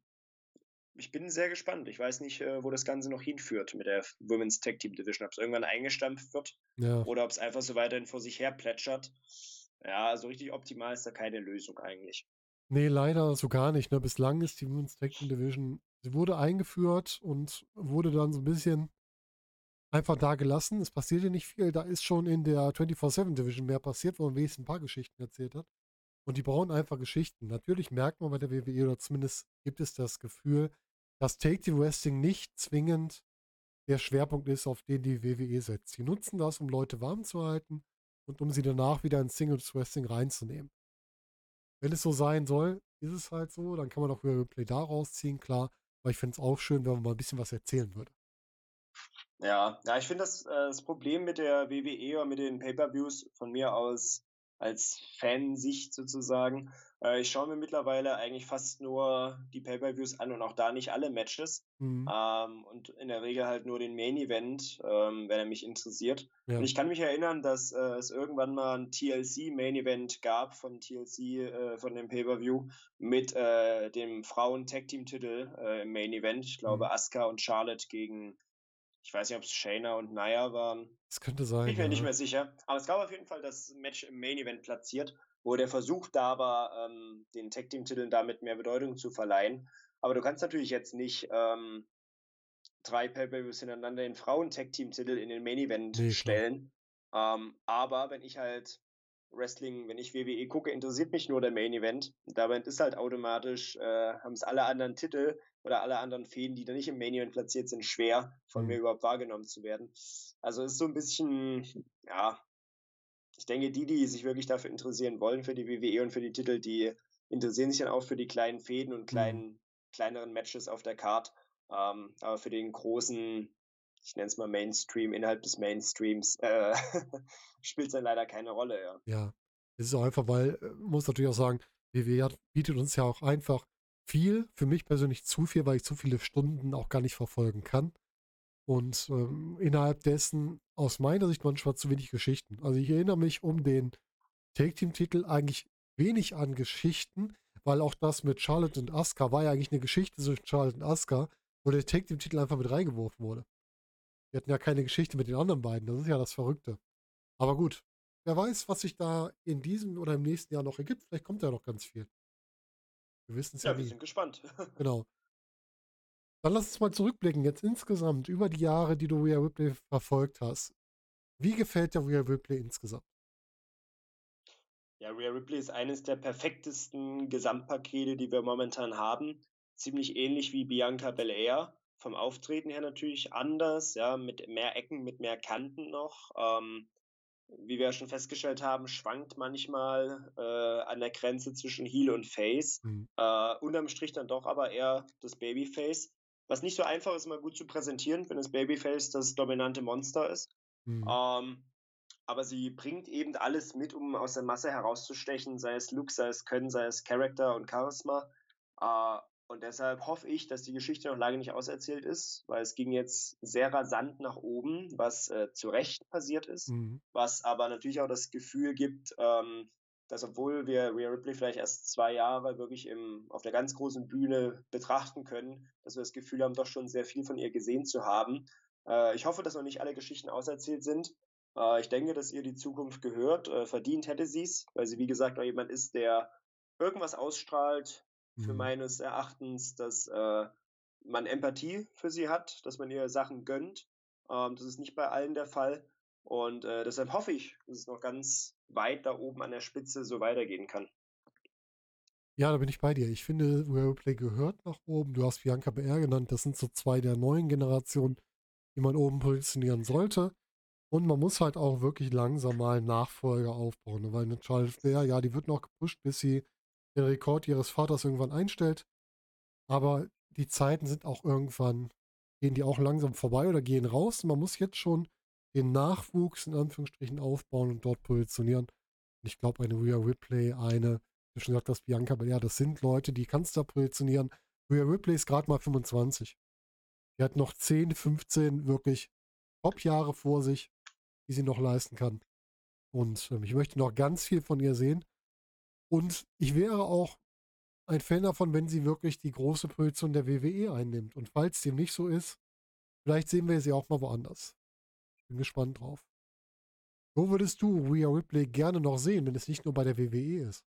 ich bin sehr gespannt. Ich weiß nicht, äh, wo das Ganze noch hinführt mit der Women's Tag Team Division. Ob es irgendwann eingestampft wird ja. oder ob es einfach so weiterhin vor sich her plätschert. Ja, so richtig optimal ist da keine Lösung eigentlich. Nee, leider so gar nicht. Ne? Bislang ist die Women's Tag Team Division, sie wurde eingeführt und wurde dann so ein bisschen einfach da gelassen. Es passierte nicht viel. Da ist schon in der 24-7 Division mehr passiert, wo man wenigstens ein paar Geschichten erzählt hat. Und die brauchen einfach Geschichten. Natürlich merkt man bei der WWE, oder zumindest gibt es das Gefühl, dass Take Team Wrestling nicht zwingend der Schwerpunkt ist, auf den die WWE setzt. Sie nutzen das, um Leute warm zu halten und um sie danach wieder in Singles Wrestling reinzunehmen. Wenn es so sein soll, ist es halt so. Dann kann man auch wieder Replay da rausziehen, klar. Aber ich finde es auch schön, wenn man mal ein bisschen was erzählen würde. Ja, ja, ich finde das, äh, das Problem mit der WWE oder mit den Pay-Per-Views von mir aus als Fansicht sozusagen. Äh, ich schaue mir mittlerweile eigentlich fast nur die Pay-Per-Views an und auch da nicht alle Matches. Mhm. Ähm, und in der Regel halt nur den Main-Event, ähm, wenn er mich interessiert. Ja. Und ich kann mich erinnern, dass äh, es irgendwann mal ein TLC-Main-Event gab von TLC, äh, von dem Pay-Per-View, mit äh, dem Frauen-Tag-Team-Titel äh, im Main-Event. Ich glaube, mhm. Asuka und Charlotte gegen ich weiß nicht, ob es Shayna und Naya waren. Das könnte sein. Bin ich mir ja. nicht mehr sicher. Aber es gab auf jeden Fall das Match im Main Event platziert, wo der Versuch da war, ähm, den Tag Team Titeln damit mehr Bedeutung zu verleihen. Aber du kannst natürlich jetzt nicht ähm, drei Pay-Per-Views hintereinander den Frauen-Tag-Team-Titel in den Main-Event nee, stellen. Ähm, aber wenn ich halt Wrestling, wenn ich WWE gucke, interessiert mich nur der Main-Event. Damit ist halt automatisch, äh, haben es alle anderen Titel oder alle anderen Fäden, die da nicht im Main Event platziert sind, schwer von mhm. mir überhaupt wahrgenommen zu werden. Also es ist so ein bisschen, ja, ich denke, die, die sich wirklich dafür interessieren wollen, für die WWE und für die Titel, die interessieren sich dann auch für die kleinen Fäden und mhm. kleinen, mhm. kleineren Matches auf der Card. Ähm, aber für den großen, ich nenne es mal Mainstream, innerhalb des Mainstreams, äh, (laughs) spielt es dann leider keine Rolle, ja. Ja, es ist auch einfach, weil, äh, muss natürlich auch sagen, WWE bietet uns ja auch einfach viel, für mich persönlich zu viel, weil ich zu viele Stunden auch gar nicht verfolgen kann. Und ähm, innerhalb dessen aus meiner Sicht manchmal zu wenig Geschichten. Also ich erinnere mich um den Take-Team-Titel eigentlich wenig an Geschichten, weil auch das mit Charlotte und Asuka war ja eigentlich eine Geschichte zwischen Charlotte und Asuka, wo der Take-Team-Titel einfach mit reingeworfen wurde. Wir hatten ja keine Geschichte mit den anderen beiden, das ist ja das Verrückte. Aber gut, wer weiß, was sich da in diesem oder im nächsten Jahr noch ergibt. Vielleicht kommt ja noch ganz viel. Wir wissen es ja, ja wir sind gespannt. (laughs) genau. Dann lass uns mal zurückblicken, jetzt insgesamt über die Jahre, die du Rhea Ripley verfolgt hast. Wie gefällt dir Rhea Ripley insgesamt? Ja, Rhea Ripley ist eines der perfektesten Gesamtpakete, die wir momentan haben. Ziemlich ähnlich wie Bianca Belair. Vom Auftreten her natürlich anders, ja, mit mehr Ecken, mit mehr Kanten noch. Ähm, wie wir schon festgestellt haben, schwankt manchmal äh, an der Grenze zwischen Heel und Face. Mhm. Äh, unterm Strich dann doch aber eher das Babyface. Was nicht so einfach ist, mal gut zu präsentieren, wenn das Babyface das dominante Monster ist. Mhm. Ähm, aber sie bringt eben alles mit, um aus der Masse herauszustechen, sei es Look, sei es Können, sei es Charakter und Charisma. Äh, und deshalb hoffe ich, dass die Geschichte noch lange nicht auserzählt ist, weil es ging jetzt sehr rasant nach oben, was äh, zu Recht passiert ist, mhm. was aber natürlich auch das Gefühl gibt, ähm, dass obwohl wir Rhea Ripley vielleicht erst zwei Jahre wirklich im, auf der ganz großen Bühne betrachten können, dass wir das Gefühl haben, doch schon sehr viel von ihr gesehen zu haben. Äh, ich hoffe, dass noch nicht alle Geschichten auserzählt sind. Äh, ich denke, dass ihr die Zukunft gehört. Äh, verdient hätte sie es, weil sie, wie gesagt, auch jemand ist, der irgendwas ausstrahlt, für mhm. meines Erachtens, dass äh, man Empathie für sie hat, dass man ihr Sachen gönnt. Ähm, das ist nicht bei allen der Fall. Und äh, deshalb hoffe ich, dass es noch ganz weit da oben an der Spitze so weitergehen kann. Ja, da bin ich bei dir. Ich finde, Replay gehört nach oben. Du hast Bianca BR genannt. Das sind so zwei der neuen Generationen, die man oben positionieren sollte. Und man muss halt auch wirklich langsam mal Nachfolger aufbauen. Ne? Weil eine Charles Flair, ja, die wird noch gepusht, bis sie den Rekord ihres Vaters irgendwann einstellt. Aber die Zeiten sind auch irgendwann, gehen die auch langsam vorbei oder gehen raus. Man muss jetzt schon den Nachwuchs in Anführungsstrichen aufbauen und dort positionieren. Und ich glaube, eine Rhea Ripley, eine du schon gesagt hast, Bianca ja, das sind Leute, die kannst du da positionieren. Rhea Ripley ist gerade mal 25. Die hat noch 10, 15 wirklich Top-Jahre vor sich, die sie noch leisten kann. Und ähm, ich möchte noch ganz viel von ihr sehen. Und ich wäre auch ein Fan davon, wenn sie wirklich die große Position der WWE einnimmt. Und falls dem nicht so ist, vielleicht sehen wir sie auch mal woanders. Ich bin gespannt drauf. Wo würdest du Rhea Ripley gerne noch sehen, wenn es nicht nur bei der WWE ist?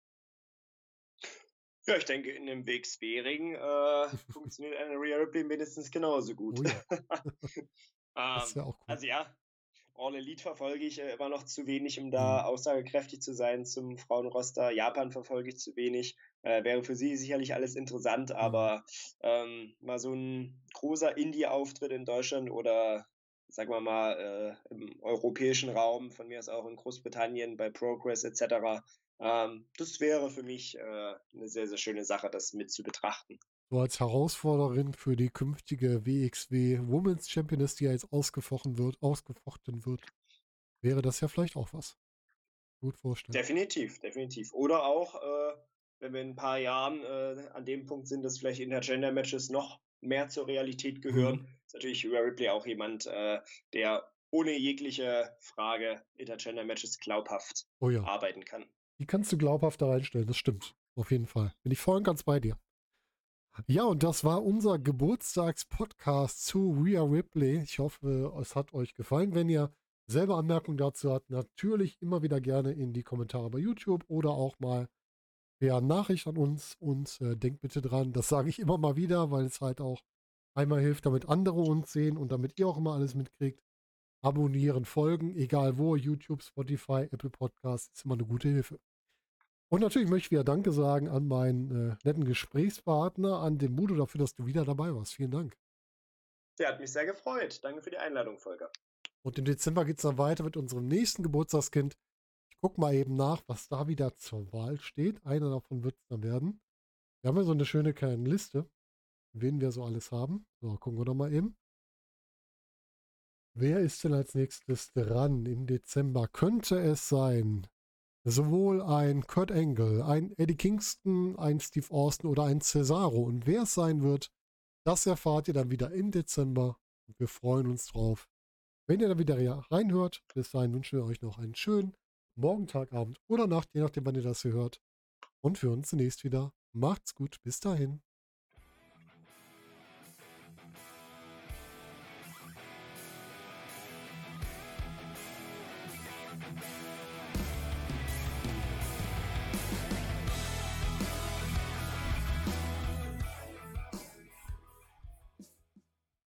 Ja, ich denke, in dem Weg Spering äh, (laughs) funktioniert eine Rhea Ripley mindestens genauso gut. Oh ja. (laughs) ähm, ja cool. Also ja, All Elite verfolge ich äh, immer noch zu wenig, um da mhm. aussagekräftig zu sein zum Frauenroster. Japan verfolge ich zu wenig. Äh, wäre für sie sicherlich alles interessant, mhm. aber ähm, mal so ein großer Indie-Auftritt in Deutschland oder sagen wir mal äh, im europäischen Raum, von mir aus auch in Großbritannien bei Progress etc., ähm, das wäre für mich äh, eine sehr, sehr schöne Sache, das mit zu betrachten. So als Herausforderin für die künftige WXW Women's Championess, die ja jetzt ausgefochten wird, ausgefochten wird, wäre das ja vielleicht auch was. Gut vorstellen. Definitiv, definitiv. Oder auch, äh, wenn wir in ein paar Jahren äh, an dem Punkt sind, dass vielleicht Intergender-Matches noch mehr zur Realität gehören, mhm. ist natürlich Rhea Ripley auch jemand, äh, der ohne jegliche Frage Intergender-Matches glaubhaft oh ja. arbeiten kann. Die kannst du glaubhaft da reinstellen, das stimmt. Auf jeden Fall. Bin ich voll und ganz bei dir. Ja, und das war unser Geburtstagspodcast zu Rhea Ripley. Ich hoffe, es hat euch gefallen. Wenn ihr selber Anmerkungen dazu habt, natürlich immer wieder gerne in die Kommentare bei YouTube oder auch mal per Nachricht an uns. Und äh, denkt bitte dran, das sage ich immer mal wieder, weil es halt auch einmal hilft, damit andere uns sehen und damit ihr auch immer alles mitkriegt abonnieren, folgen, egal wo, YouTube, Spotify, Apple Podcasts, ist immer eine gute Hilfe. Und natürlich möchte ich wieder Danke sagen an meinen äh, netten Gesprächspartner, an den Mudo dafür, dass du wieder dabei warst. Vielen Dank. Der hat mich sehr gefreut. Danke für die Einladung, Volker. Und im Dezember geht es dann weiter mit unserem nächsten Geburtstagskind. Ich gucke mal eben nach, was da wieder zur Wahl steht. Einer davon wird es dann werden. Wir haben ja so eine schöne kleine Liste, wen wir so alles haben. So, gucken wir doch mal eben. Wer ist denn als nächstes dran im Dezember? Könnte es sein, sowohl ein Kurt Angle, ein Eddie Kingston, ein Steve Austin oder ein Cesaro. Und wer es sein wird, das erfahrt ihr dann wieder im Dezember. Und wir freuen uns drauf. Wenn ihr dann wieder reinhört, bis dahin wünschen wir euch noch einen schönen Morgen, Tag, Abend oder Nacht, je nachdem, wann ihr das hier hört. Und für uns zunächst wieder. Macht's gut. Bis dahin.